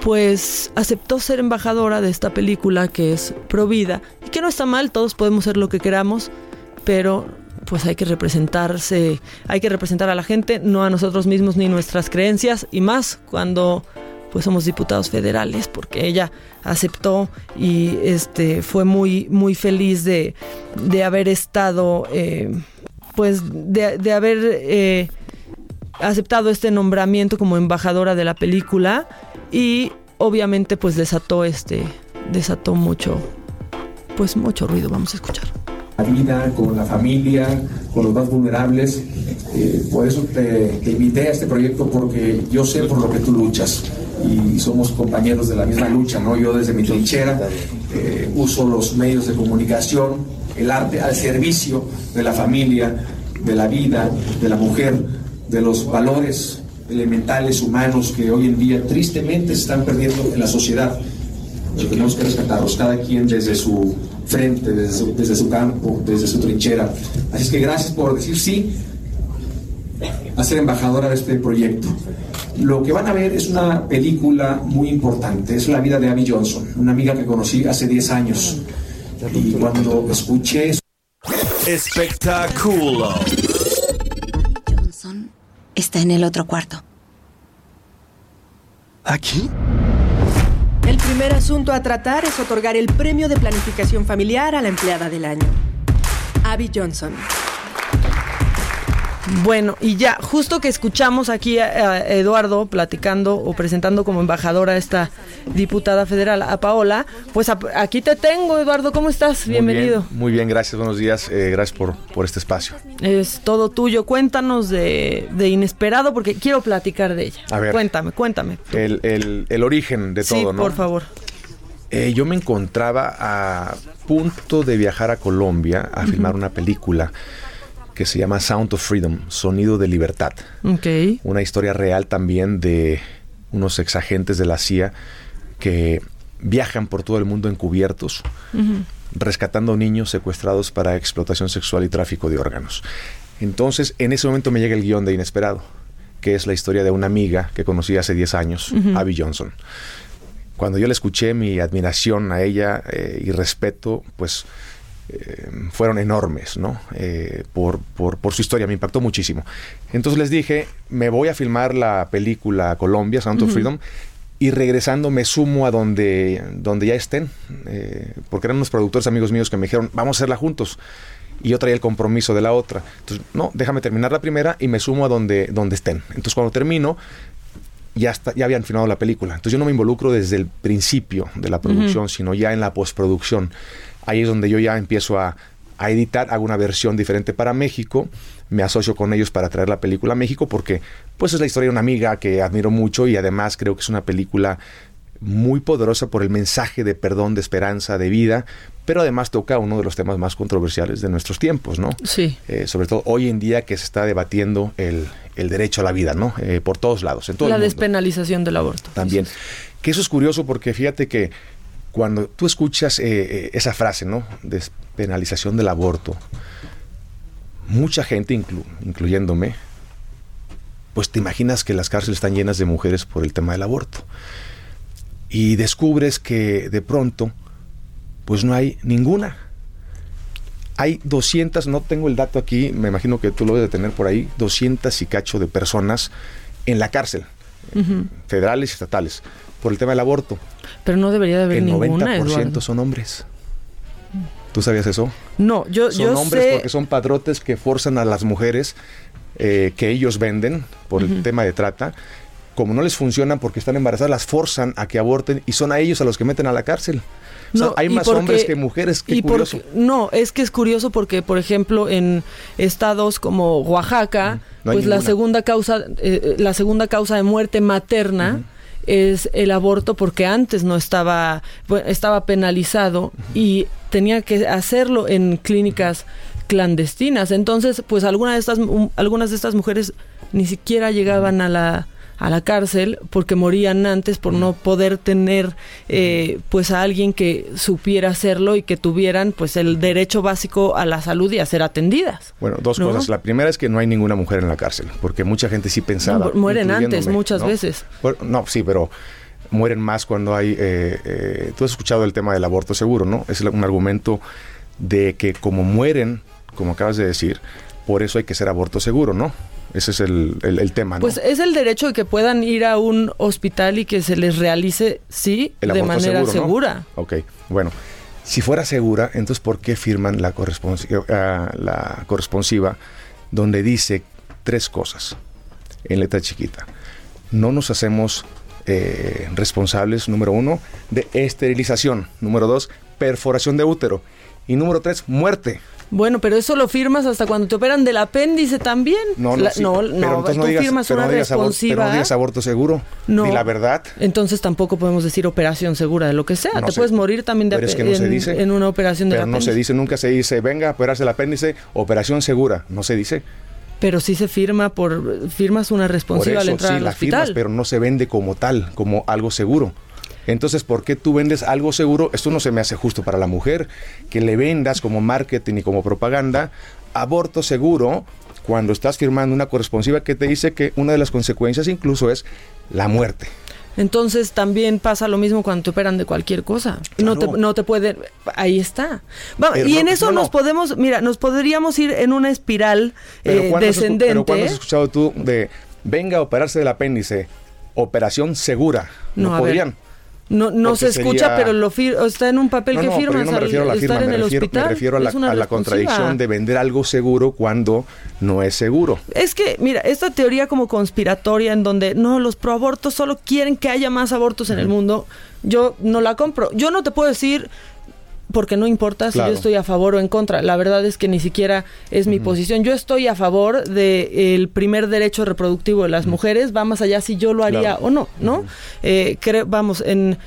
pues aceptó ser embajadora de esta película que es Provida y que no está mal, todos podemos ser lo que queramos, pero pues hay que representarse, hay que representar a la gente, no a nosotros mismos ni nuestras creencias y más cuando pues somos diputados federales porque ella aceptó y este fue muy muy feliz de, de haber estado eh, pues de, haber eh, aceptado este nombramiento como embajadora de la película y obviamente pues desató este desató mucho pues mucho ruido vamos a escuchar la vida, con la familia, con los más vulnerables. Eh, por eso te, invité a este proyecto porque yo sé por lo que tú luchas y somos compañeros de la misma lucha, ¿no? Yo desde mi trinchera eh, uso los medios de comunicación, el arte al servicio de la familia, de la vida, de la mujer, de los valores elementales humanos que hoy en día tristemente se están perdiendo en la sociedad. tenemos que rescatarlos, cada quien desde su frente, desde su, desde su campo, desde su trinchera. Así es que gracias por decir sí a ser embajadora de este proyecto. Lo que van a ver es una película muy importante, es la vida de Abby Johnson, una amiga que conocí hace 10 años. Y cuando escuché... Espectáculo. Está en el otro cuarto. ¿Aquí? El primer asunto a tratar es otorgar el premio de planificación familiar a la empleada del año. Abby Johnson. Bueno, y ya, justo que escuchamos aquí a, Eduardo platicando o presentando como embajadora a esta diputada federal, a Paola, pues aquí te tengo, Eduardo, ¿cómo estás? Bienvenido. muy bien, gracias, buenos días, eh, gracias por, por este espacio. Es todo tuyo, cuéntanos de, Inesperado, porque quiero platicar de ella. A ver. Cuéntame, cuéntame. El, origen de todo, ¿no? por favor. Eh, yo me encontraba a punto de viajar a Colombia a filmar una película que se llama Sound of Freedom, Sonido de Libertad. Okay. Una historia real también de unos exagentes de la CIA que viajan por todo el mundo encubiertos, rescatando niños secuestrados para explotación sexual y tráfico de órganos. Entonces, en ese momento me llega el guion de Inesperado, que es la historia de una amiga que conocí hace 10 años, Abby Johnson. Cuando yo le escuché mi admiración a ella eh, y respeto, pues eh, fueron enormes, ¿no? Eh, por, por, su historia, me impactó muchísimo. Entonces les dije, me voy a filmar la película Colombia, Sound of Freedom, y regresando me sumo a donde, donde ya estén, eh, porque eran unos productores amigos míos que me dijeron, vamos a hacerla juntos. Y yo traía el compromiso de la otra. Entonces, no, déjame terminar la primera y me sumo a donde, donde estén. Entonces, cuando termino, ya, está, ya habían filmado la película. Entonces, yo no me involucro desde el principio de la producción, sino ya en la postproducción ahí es donde yo ya empiezo a, editar, hago una versión diferente para México, me asocio con ellos para traer la película a México porque pues es la historia de una amiga que admiro mucho y además creo que es una película muy poderosa por el mensaje de perdón, de esperanza, de vida, pero además toca uno de los temas más controversiales de nuestros tiempos, ¿no? Sí. Eh, sobre todo hoy en día que se está debatiendo el, el derecho a la vida, ¿no? Eh, por todos lados, en todo la el mundo. despenalización del aborto. También. Que eso es curioso porque fíjate que cuando tú escuchas eh, eh, esa frase, ¿no? Despenalización del aborto, mucha gente, inclu- incluyéndome, pues te imaginas que las cárceles están llenas de mujeres por el tema del aborto. Y descubres que de pronto, pues no hay ninguna. Hay 200, no tengo el dato aquí, me imagino que tú lo debes de tener por ahí, 200 y cacho de personas en la cárcel, federales y estatales, por el tema del aborto. Pero no debería de haber El ninguna, 90% Eduardo. son hombres. ¿Tú sabías eso? No, yo, son yo hombres sé... porque son padrotes que forzan a las mujeres eh, que ellos venden por el tema de trata. Como no les funcionan porque están embarazadas, las forzan a que aborten y son a ellos a los que meten a la cárcel. O sea, No, hay más porque- hombres que mujeres. Qué y curioso. porque- no, es que es curioso porque, por ejemplo, en estados como Oaxaca, No pues la segunda causa, eh, la segunda causa de muerte materna es el aborto porque antes no estaba, estaba penalizado y tenía que hacerlo en clínicas clandestinas. Entonces, pues algunas de estas, um, algunas de estas mujeres ni siquiera llegaban a la a la cárcel porque morían antes por no poder tener eh, pues a alguien que supiera hacerlo y que tuvieran pues el derecho básico a la salud y a ser atendidas. Bueno, dos ¿No? cosas. La primera es que no hay ninguna mujer en la cárcel, porque mucha gente sí pensaba. No, mueren antes, muchas ¿no? veces. Bueno, no, sí, pero mueren más cuando hay... eh, eh, tú has escuchado el tema del aborto seguro, ¿no? Es un argumento de que como mueren, como acabas de decir, por eso hay que ser aborto seguro, ¿no? Ese es el, el- el tema, ¿no? Pues es el derecho de que puedan ir a un hospital y que se les realice, sí, El de manera seguro, ¿no? segura. Ok, bueno. Si fuera segura, entonces ¿por qué firman la, corresponsi- ah, la corresponsiva donde dice tres cosas en letra chiquita? No nos hacemos eh, responsables, número uno, de esterilización. Número dos, perforación de útero. Y número tres, muerte. Bueno, pero eso lo firmas hasta cuando te operan del apéndice también. No, no, La- sí, no, pero no, entonces no digas, firmas pero una no digas responsiva. pero no digas aborto seguro. No. Ni la verdad. Entonces tampoco podemos decir operación segura de lo que sea. No te sé. puedes morir también de Pero es que no se en, dice. en una operación del Pero no se apéndice. dice, nunca se dice, venga operarse el apéndice, operación segura. No se dice. Pero sí se firma por firmas una Por responsiva eso al entrar sí al la hospital. firmas, pero no se vende como tal, como algo seguro. Entonces, ¿por qué tú vendes algo seguro? Esto no se me hace justo para la mujer, que le vendas como marketing y como propaganda aborto seguro cuando estás firmando una corresponsiva que te dice que una de las consecuencias incluso es la muerte. Entonces también pasa lo mismo cuando te operan de cualquier cosa. No te, no te pueden, ahí está. Vamos, y no, en eso no, no. nos podemos, mira, nos podríamos ir en una espiral eh, ¿cuándo has escu- descendente. pero ¿cuándo has escuchado tú de venga a operarse del apéndice, operación segura? No, ver. No, no se escucha, sería- pero lo fir- está en un papel No, que no, pero firmas yo no me al refiero a la estar firma, en me el refiero, hospital. me refiero a la, a contradicción de vender algo seguro cuando no es seguro. Es que, mira, esta teoría como conspiratoria en donde no, los proabortos solo quieren que haya más abortos en el mundo, yo no la compro. Yo no te puedo decir porque no importa si yo estoy a favor o en contra. La verdad es que ni siquiera es mi posición. Yo estoy a favor del primer derecho reproductivo de las mujeres. Va más allá si yo lo haría Claro. o no, ¿no? Eh, creo, vamos, en...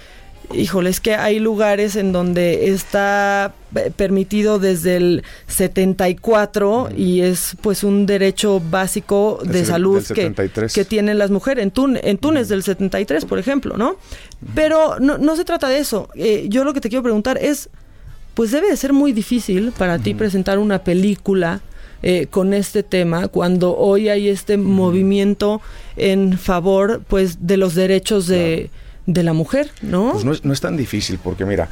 Híjole, es que hay lugares en donde está permitido desde el 74 y es pues un derecho básico de salud que, 73. que tienen las mujeres. En, Tun- en Túnez del 73, por ejemplo, ¿no? Pero no, no se trata de eso. Eh, yo lo que te quiero preguntar es, pues debe de ser muy difícil para ti presentar una película eh, con este tema cuando hoy hay este movimiento en favor pues de los derechos de, de la mujer, ¿no? Pues no es, no es tan difícil, porque mira,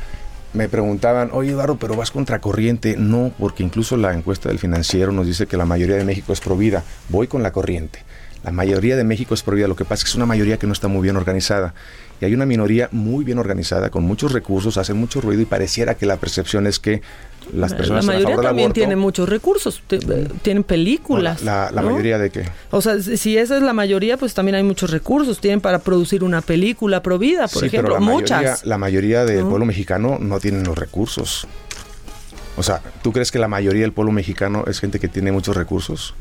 me preguntaban, oye Eduardo, pero vas contra corriente. No, porque incluso la encuesta del financiero nos dice que la mayoría de México es provida. Voy con la corriente. La mayoría de México es provida. Lo que pasa es que es una mayoría que no está muy bien organizada. Y hay una minoría muy bien organizada, con muchos recursos, hacen mucho ruido y pareciera que la percepción es que las personas la a mayoría favor también aborto. tiene muchos recursos, eh, tienen películas. La, la ¿no? mayoría de que... O sea, si esa es la mayoría, pues también hay muchos recursos. Tienen para producir una película pro vida, por Sí, pero ejemplo, la muchas. Mayoría, la mayoría del pueblo mexicano no tienen los recursos. O sea, ¿tú crees que la mayoría del pueblo mexicano es gente que tiene muchos recursos?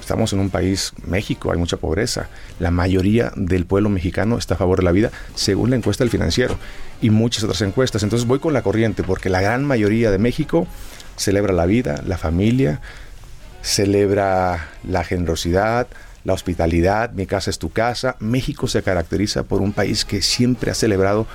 Estamos en un país, México, hay mucha pobreza. La mayoría del pueblo mexicano está a favor de la vida, según la encuesta del financiero y muchas otras encuestas. Entonces voy con la corriente, porque la gran mayoría de México celebra la vida, la familia, celebra la generosidad, la hospitalidad, mi casa es tu casa. México se caracteriza por un país que siempre ha celebrado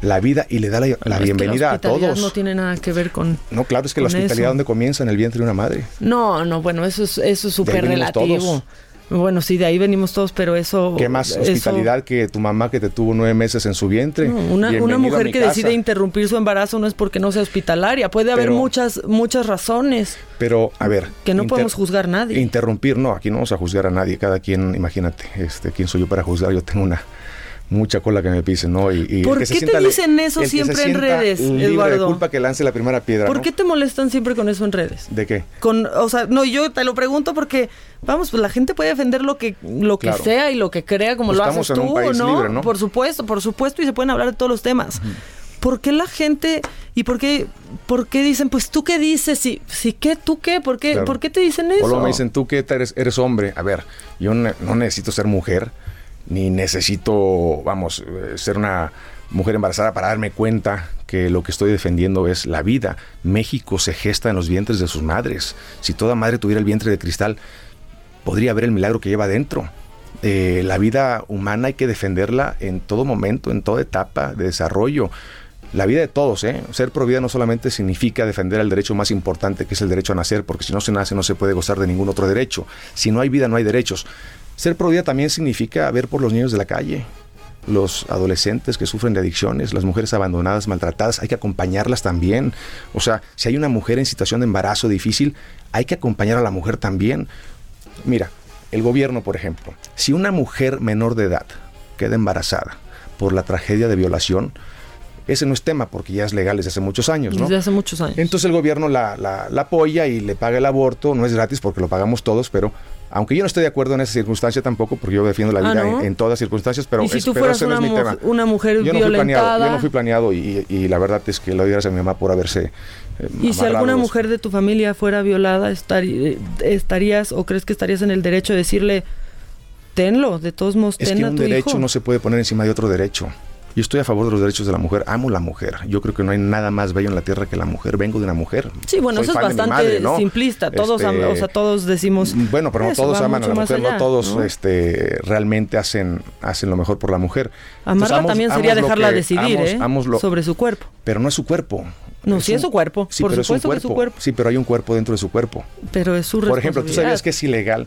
la vida y le da la, la Es que la bienvenida a todos. No tiene nada que ver con. No, claro, es que la hospitalidad eso. donde comienza en el vientre de una madre. No, no, bueno, eso es eso es súper relativo. todos. Bueno, sí, de ahí venimos todos, pero eso. ¿Qué más eso- hospitalidad que tu mamá que te tuvo nueve meses en su vientre? No, una, una mujer que casa. decide interrumpir su embarazo no es porque no sea hospitalaria. Puede haber muchas muchas razones Pero, a ver. que no podemos juzgar a nadie. Interrumpir, no, aquí no vamos a juzgar a nadie. Cada quien, imagínate, este, quién soy yo para juzgar. Yo tengo una mucha cola que me pisen, ¿no? Y, y ¿Por qué te dicen eso siempre en redes, libre de Eduardo? culpa que lance la primera piedra, ¿Por ¿no? qué te molestan siempre con eso en redes? ¿De qué? Con, o sea, no, yo te lo pregunto porque, vamos, pues la gente puede defender lo que, lo que Claro. sea y lo que crea, como Pues lo haces tú, ¿no? libre, ¿no? Por supuesto, por supuesto, y se pueden hablar de todos los temas. ¿Por qué la gente y por qué, por qué dicen, pues tú qué dices? Si, si qué, tú qué, ¿por qué, Claro. ¿por qué te dicen eso? O luego me dicen, tú que eres, eres hombre. A ver, yo ne- no necesito ser mujer, ni necesito, vamos, eh, ser una mujer embarazada para darme cuenta que lo que estoy defendiendo es la vida. México se gesta en los vientres de sus madres. Si toda madre tuviera el vientre de cristal, podría ver el milagro que lleva dentro. Eh, la vida humana hay que defenderla en todo momento, en toda etapa de desarrollo. La vida de todos, ¿eh? Ser pro vida no solamente significa defender el derecho más importante que es el derecho a nacer, porque si no se nace no se puede gozar de ningún otro derecho. Si no hay vida no hay derechos. Ser pro vida también significa ver por los niños de la calle, los adolescentes que sufren de adicciones, las mujeres abandonadas, maltratadas, hay que acompañarlas también. O sea, si hay una mujer en situación de embarazo difícil, hay que acompañar a la mujer también. Mira, el gobierno, por ejemplo, si una mujer menor de edad queda embarazada por la tragedia de violación, ese no es tema porque ya es legal desde hace muchos años, ¿no? Desde hace muchos años. Entonces el gobierno la, la- la apoya y le paga el aborto, no es gratis porque lo pagamos todos, pero aunque yo no estoy de acuerdo en esa circunstancia tampoco, porque yo defiendo la Ah, vida ¿no? en, en todas circunstancias, pero, y si es- tú pero fueras no una, es mi tema. una mujer Yo no, fui planeado, yo no fui planeado y, y la verdad es que doy gracias a mi mamá por haberse... eh, y si alguna los- mujer de tu familia fuera violada, eh, ¿estarías o crees que estarías en el derecho de decirle, tenlo, de todos modos, Es ten que a un derecho hijo"? no se puede poner encima de otro derecho. Yo estoy a favor de los derechos de la mujer, amo la mujer. Yo creo que no hay nada más bello en la tierra que la mujer. Vengo de una mujer. Sí, bueno, Soy eso es bastante madre, ¿no? simplista. Todos, Este, o sea, todos decimos. Bueno, pero no todos aman a la mujer, allá, no todos ¿no? Este, realmente hacen, hacen lo mejor por la mujer. Amarla Entonces, también sería dejarla que- decidir, amos- ¿eh? amos lo- Sobre su cuerpo. Pero no es su cuerpo. No, sí es su cuerpo. Sí, por pero supuesto es que es su cuerpo. Sí, pero hay un cuerpo dentro de su cuerpo. Pero es su Por ejemplo, ¿tú sabías que es ilegal?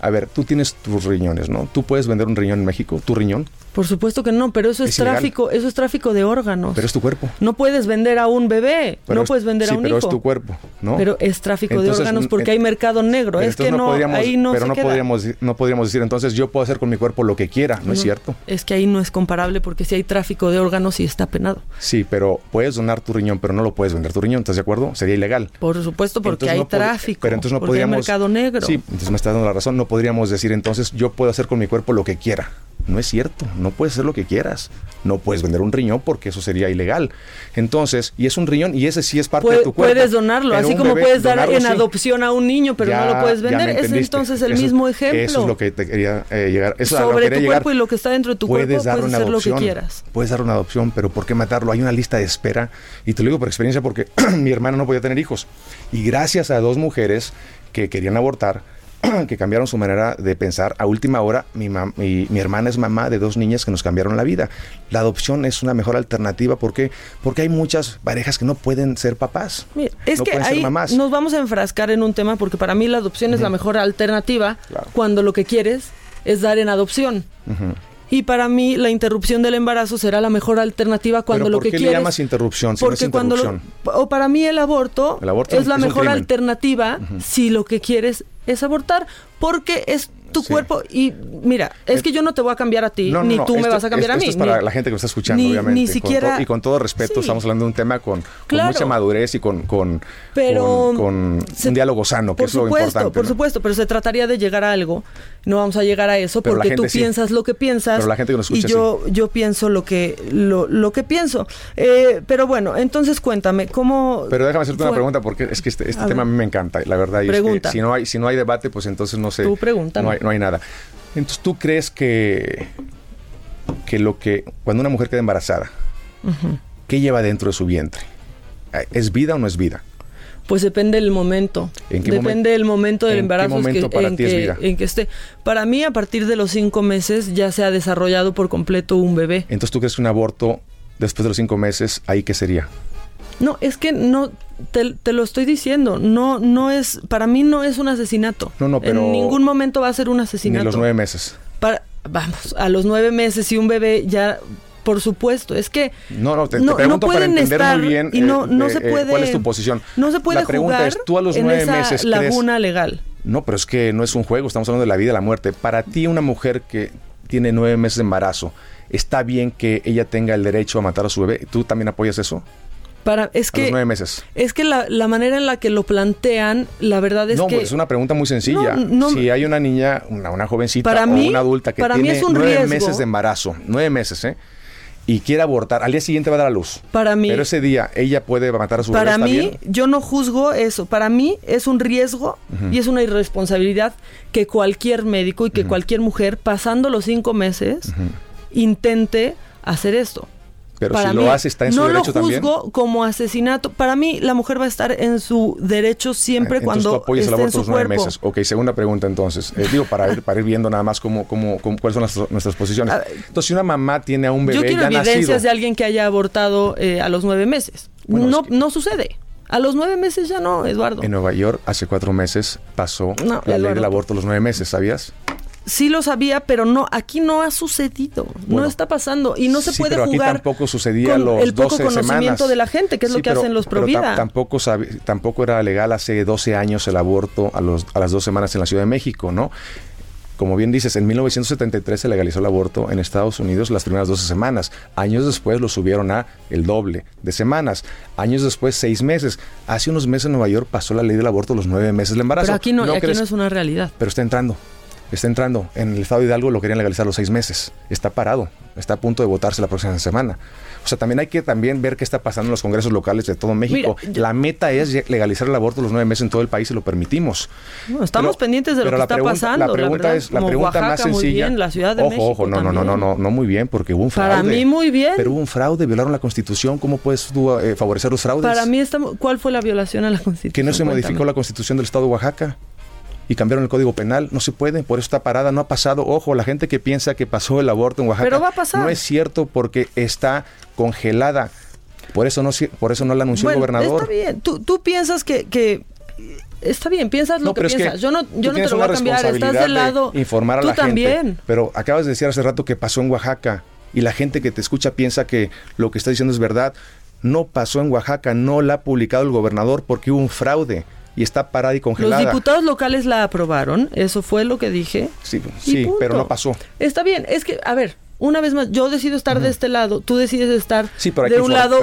A ver, tú tienes tus riñones, ¿no? ¿Tú puedes vender un riñón en México? ¿Tu riñón? Por supuesto que no, pero eso es, Es ilegal. tráfico, eso es tráfico de órganos. Pero es tu cuerpo. No puedes vender a un bebé, Pero no es- puedes vender sí, a un pero hijo. es tu cuerpo, ¿no? Pero es tráfico Entonces, de órganos porque en- hay mercado negro. Pero Es que no, podríamos- ahí no pero se no queda. podríamos, no podríamos decir entonces yo puedo hacer con mi cuerpo lo que quiera, ¿no, es cierto? Es que ahí no es comparable porque si hay tráfico de órganos y está penado. Sí, pero puedes donar tu riñón, pero no lo puedes vender tu riñón, ¿estás de acuerdo? Sería ilegal. Por supuesto, porque Entonces hay no tráfico. Pero entonces no porque hay podríamos. mercado negro. Sí, entonces me está dando la razón. No podríamos decir entonces yo puedo hacer con mi cuerpo lo que quiera. No es cierto. No puedes hacer lo que quieras. No puedes vender un riñón porque eso sería ilegal. Entonces, y es un riñón y ese sí es parte Puede- de tu cuerpo. puedes donarlo, así como bebé, puedes dar en sí. adopción a un niño, pero Ya- no lo puedes vender. Es entonces el Eso- mismo ejemplo. Eso es lo que te quería eh, llegar. Eso lo Sobre quería tu llegar. cuerpo y lo que está dentro de tu puedes cuerpo, dar puedes una hacer adopción. lo que quieras. Puedes dar una adopción, pero ¿por qué matarlo? Hay una lista de espera. Y te lo digo por experiencia porque mi hermana no podía tener hijos. Y gracias a dos mujeres que querían abortar, que cambiaron su manera de pensar, a última hora mi, mi, mi hermana es mamá de dos niñas que nos cambiaron la vida. La adopción es una mejor alternativa porque, porque hay muchas parejas que no pueden ser papás. Mira, es no que pueden ser ahí mamás. nos vamos a enfrascar en un tema porque para mí la adopción es la mejor alternativa cuando lo que quieres es dar en adopción. Y para mí la interrupción del embarazo será la mejor alternativa cuando Pero lo ¿por que qué quieres. le llamas interrupción si no es porque cuando lo- interrupción? o para mí el aborto, El aborto es la es mejor alternativa si lo que quieres es abortar, porque es tu cuerpo y mira, es que yo no te voy a cambiar a ti, No, no, ni no, tú me esto- vas a cambiar a esto mí. es para ni- la gente que me está escuchando, ni- obviamente. ni con siquiera- y con todo respeto, Sí. estamos hablando de un tema con, mucha madurez y con, con, Pero con, con se- un diálogo sano, que Por es lo supuesto, importante. por supuesto, pero se trataría de llegar a algo. No vamos a llegar a eso Pero porque tú sí. piensas lo que piensas Pero la gente que nos y escucha yo yo pienso lo que lo, lo que pienso. Eh, pero bueno, entonces cuéntame cómo. Pero déjame hacerte una pregunta porque es que este, este A tema a mí me encanta, la verdad. Y es que si no hay si no hay debate, pues entonces no sé. Tú. No hay, no hay nada. Entonces, ¿tú crees que que lo que cuando una mujer queda embarazada, qué lleva dentro de su vientre? ¿Es vida o no es vida? Pues depende del momento. ¿En qué depende momento- del momento del en qué embarazo es momento que, para en, ti es que, vida? en que esté. Para mí, a partir de los cinco meses ya se ha desarrollado por completo un bebé. Entonces, ¿tú crees que un aborto después de los cinco meses, ahí qué sería? No, es que no, te, te lo estoy diciendo, no, no es, para mí no es un asesinato. No, no, pero- En ningún momento va a ser un Ni asesinato. los nueve meses. Para, vamos, a los nueve meses y un bebé ya, por supuesto, es que No, no, te, te No- no pregunto para pueden entender estar muy bien y no- eh, no eh, se eh, puede- cuál es tu posición. no se puede La pregunta jugar es, tú a los en nueve esa meses crees... laguna legal. No, pero es que no es un juego, estamos hablando de la vida y la muerte. Para ti, una mujer que tiene nueve meses de embarazo, ¿está bien que ella tenga el derecho a matar a su bebé? ¿Tú también apoyas eso? Para, es a los nueve meses. es que la, la manera en la que lo plantean, la verdad es no, que pues es una pregunta muy sencilla. No, no- si hay una niña, una, una jovencita Para o mí- una adulta que para mí tiene es un nueve riesgo. meses de embarazo, nueve meses, ¿eh? Y quiere abortar, al día siguiente va a dar a luz. Para mí- Pero ese día ella puede matar a su Para bebé. ¿está mí, bien? yo no juzgo eso. Para mí es un riesgo y es una irresponsabilidad que cualquier médico y que cualquier mujer, pasando los cinco meses, intente hacer esto. Pero Para si mí, lo hace, está en su no derecho lo también. juzgo como asesinato. Para mí, la mujer va a estar en su derecho siempre Entonces tú cuando apoyas el esté en aborto su los nueve meses. Ok, segunda pregunta entonces. Eh, digo, para ir, para ir viendo nada más cómo, cómo, cómo- cuáles son nuestras, nuestras posiciones. Entonces, si una mamá tiene a un bebé Yo quiero ya evidencias nacido... de alguien que haya abortado eh, a los nueve meses. Bueno, no, no sucede. A los nueve meses ya no, Eduardo. En Nueva York, hace cuatro meses, pasó No, la ley del aborto a los nueve meses, ¿sabías? Sí lo sabía, pero no, aquí no ha sucedido. no está pasando. Y no se Sí, puede pero aquí jugar tampoco sucedía con los el poco 12 conocimiento semanas. de la gente, que es Sí, lo que pero- hacen los pero pro ta- vida. tampoco, tampoco era legal hace 12 años el aborto a, los, a las dos semanas en la Ciudad de México, ¿no? Como bien dices, en 1973 se legalizó el aborto en Estados Unidos las primeras 12 semanas. Años después lo subieron a el doble de semanas. Años después, seis meses. Hace unos meses en Nueva York pasó la ley del aborto los nueve meses del embarazo. Pero aquí no, aquí crees- no es una realidad. pero está entrando. Está entrando. En el estado de Hidalgo lo querían legalizar los seis meses. Está parado. Está a punto de votarse la próxima semana. O sea, también hay que también ver qué está pasando en los congresos locales de todo México. Mira, la meta es legalizar el aborto los nueve meses en todo el país y lo permitimos. No, estamos Pero- pendientes de lo que la está pregunta- pasando. La pregunta verdad. es la pregunta Oaxaca, más sencilla. Muy bien, la Ciudad de ojo, México ojo, no, no, no, no, también. no, no muy bien porque hubo un fraude. Para mí muy bien. Pero hubo un fraude, violaron la Constitución. ¿Cómo puedes tú eh, favorecer los fraudes? Para mí, está, ¿cuál fue la violación a la Constitución? que no se Cuéntame. modificó la constitución del estado de Oaxaca y cambiaron el código penal. No se puede, por eso está parada, no ha pasado. Ojo, la gente que piensa que pasó el aborto en Oaxaca. Pero va a pasar. No es cierto porque está congelada. Por eso no, por eso no la anunció Bueno, el gobernador. Está bien. Tú, tú piensas que, que- Está bien, piensas lo No, que pero es que piensas. yo no, yo no te lo voy a cambiar. Estás del lado. de informar a tú la también. gente. Pero acabas de decir hace rato que pasó en Oaxaca y la gente que te escucha piensa que lo que está diciendo es verdad. No pasó en Oaxaca, no la ha publicado el gobernador porque hubo un fraude y está parada y Los congelada. diputados locales la aprobaron. Eso fue lo que dije. Sí, Y sí, punto. pero no pasó. Está bien, es que, a ver, una vez más, yo decido estar de este lado, tú decides estar Sí, pero hay de un lado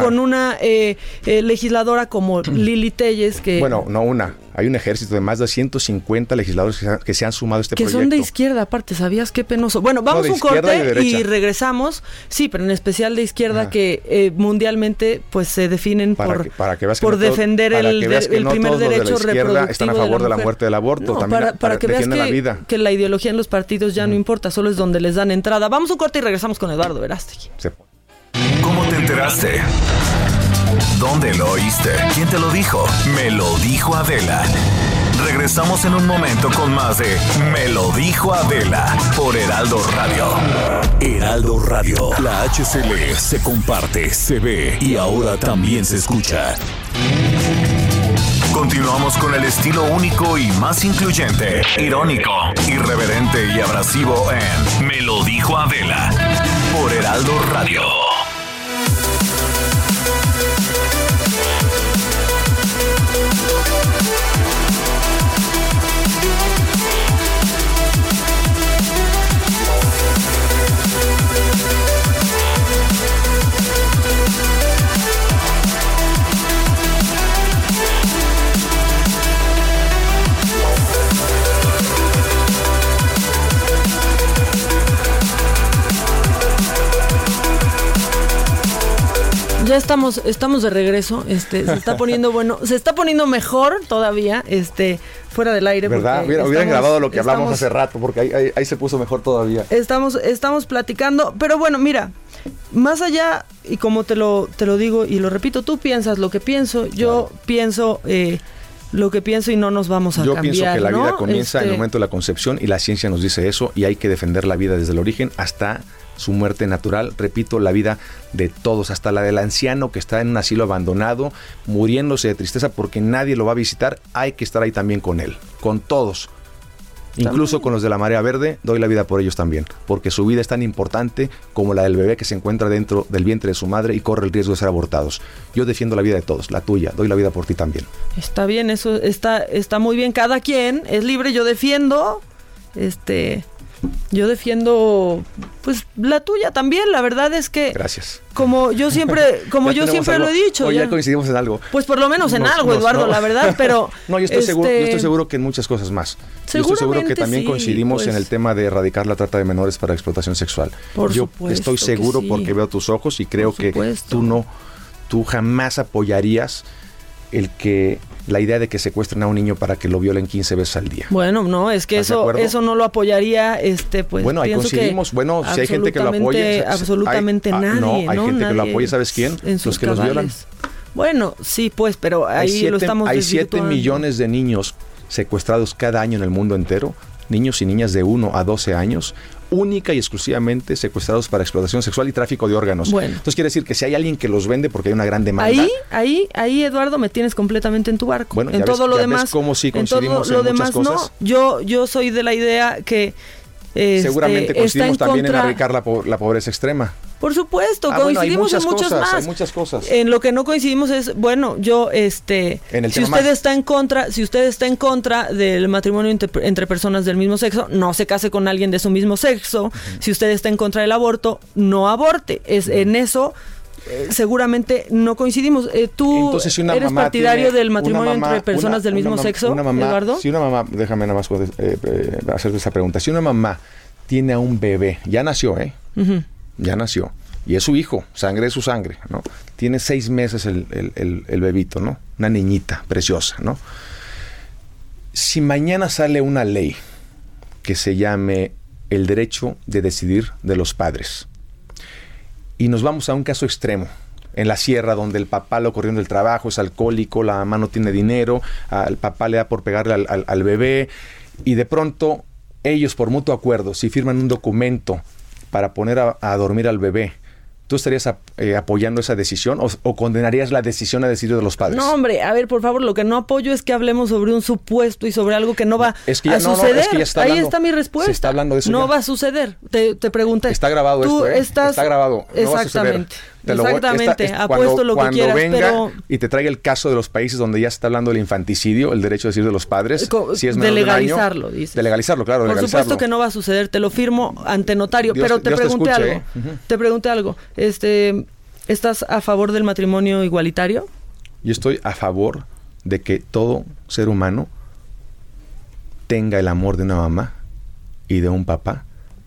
con una eh, eh, legisladora como Lili Telles, que, Bueno, no una. Hay un ejército de más de 150 legisladores que se han, que se han sumado a este que proyecto. son de izquierda, aparte, ¿sabías qué penoso? Bueno, vamos de un y corte y, regresamos. Sí, pero en especial de izquierda, Ajá. que eh, mundialmente pues se definen para por, que, para que veas que por no todos- defender para el, que veas de- que el no primer todos los de la derecho izquierda reproductivo están a favor de la, muerte del aborto, No, también para, para que veas defienden que, la vida. que la ideología en los partidos ya no importa, solo es donde les dan entrada. Vamos a un corte y regresamos con Eduardo Verástegui. ¿Cómo te enteraste? ¿Dónde lo oíste? ¿Quién te lo dijo? Me lo dijo Adela. Regresamos en un momento con más de Me lo dijo Adela por Heraldo Radio. Heraldo Radio. La HCL se comparte, se ve y ahora también se escucha. Continuamos con el estilo único y más incluyente, irónico, irreverente y abrasivo en Me lo dijo Adela por Heraldo Radio. Ya estamos, estamos de regreso. Este, se está poniendo bueno, se está poniendo mejor todavía, este, fuera del aire. ¿Verdad? Hubiera- hubieran estamos- grabado lo que hablamos estamos- hace rato, porque ahí, ahí- ahí se puso mejor todavía. Estamos, estamos platicando, pero bueno, mira, más allá, y como te lo, te lo digo y lo repito, tú piensas lo que pienso, yo pienso eh, lo que pienso y no nos vamos a Yo cambiar. pienso que la vida comienza en el Este, momento de la concepción y la ciencia nos dice eso y hay que defender la vida desde el origen hasta su muerte natural. Repito, la vida de todos, hasta la del anciano que está en un asilo abandonado, muriéndose de tristeza porque nadie lo va a visitar. Hay que estar ahí también con él, con todos. Incluso con los de la marea verde, doy la vida por ellos también, porque su vida es tan importante como la del bebé que se encuentra dentro del vientre de su madre y corre el riesgo de ser abortados. Yo defiendo la vida de todos, la tuya, doy la vida por ti también. Está bien, eso está, está muy bien. Cada quien es libre. Yo defiendo, este, yo defiendo, pues la tuya también. La verdad es que, Gracias. como yo siempre, como yo siempre algo. lo he dicho, Hoy ya ya- coincidimos en algo. pues por lo menos en Nos- algo, nos- Eduardo, no. la verdad. Pero no, yo estoy seguro, yo este, estoy seguro que en muchas cosas más. Yo estoy seguro que también sí, coincidimos en pues. el tema de erradicar la trata de menores para explotación sexual. Por yo supuesto estoy seguro sí. porque veo tus ojos y creo que tú no, tú jamás apoyarías el que la idea de que secuestren a un niño para que lo violen 15 veces al día. Bueno, no, es que ¿Estás de eso, eso no lo apoyaría, este, pues. bueno, ahí coincidimos. Bueno, si hay gente que lo apoya. Absolutamente hay- ah, nadie. No, hay gente que lo apoya, ¿sabes quién? Los que los violan. Bueno, sí, pues, pero ahí siete, lo estamos hay siete desvirtuando. millones de niños secuestrados cada año en el mundo entero, niños y niñas de 1 a 12 años, única y exclusivamente secuestrados para explotación sexual y tráfico de órganos. Bueno. Entonces quiere decir que si hay alguien que los vende porque hay una gran demanda, Ahí, ahí, ahí, Eduardo, me tienes completamente en tu barco. Bueno, en ya todo ya ves cómo sí en todo coincidimos lo en demás cosas. no. Yo, yo soy de la idea que este, seguramente coincidimos también en erradicar la, po- la pobreza extrema. Por supuesto, Ah, bueno, coincidimos muchas en muchas cosas, más. hay muchas cosas. En lo que no coincidimos es, bueno, yo, este, En el si usted más- está en contra, si usted está en contra del matrimonio entre, entre personas del mismo sexo, no se case con alguien de su mismo sexo. Si usted está en contra del aborto, no aborte. Es en eso. Eh, seguramente no coincidimos. Eh, ¿Tú Entonces, si una eres partidario tiene- del matrimonio mamá- entre personas una- del mismo una sexo, una mamá- Eduardo? Si una mamá, déjame nada más eh, eh, hacerte esa pregunta. Si una mamá tiene a un bebé, ya nació, ¿eh? Ya nació, y es su hijo, sangre de su sangre, ¿no? Tiene seis meses el, el- el- el bebito, ¿no? Una niñita preciosa, ¿no? Si mañana sale una ley que se llame el derecho de decidir de los padres, y nos vamos a un caso extremo, en la sierra donde el papá lo corriendo del trabajo, es alcohólico, la mamá no tiene dinero, al papá le da por pegarle al, bebé y de pronto ellos por mutuo acuerdo, si firman un documento para poner a dormir al bebé, ¿tú estarías eh, apoyando esa decisión o, o condenarías la decisión a decidir de los padres? No, hombre, a ver, por favor, lo que no apoyo es que hablemos sobre un supuesto y sobre algo que no va Es que a no, es suceder. que ya está Ahí está mi respuesta. se está hablando de eso No ya. va a suceder. Te, te pregunté. Está grabado Tú esto, ¿eh? estás- Está grabado. no va a suceder. Exactamente. Te lo esta- Apuesto cuando- lo que cuando quieras, venga pero y te traiga el caso de los países donde ya se está hablando del infanticidio, el derecho a decir de los padres, Co- si es de año, legalizarlo, dices. De legalizarlo, claro, de por legalizarlo. supuesto que no va a suceder. Te lo firmo ante notario. Dios- pero te Dios te pregunté escuche, algo. ¿eh? Te pregunté algo. Este, ¿estás a favor del matrimonio igualitario? Yo estoy a favor de que todo ser humano tenga el amor de una mamá y de un papá,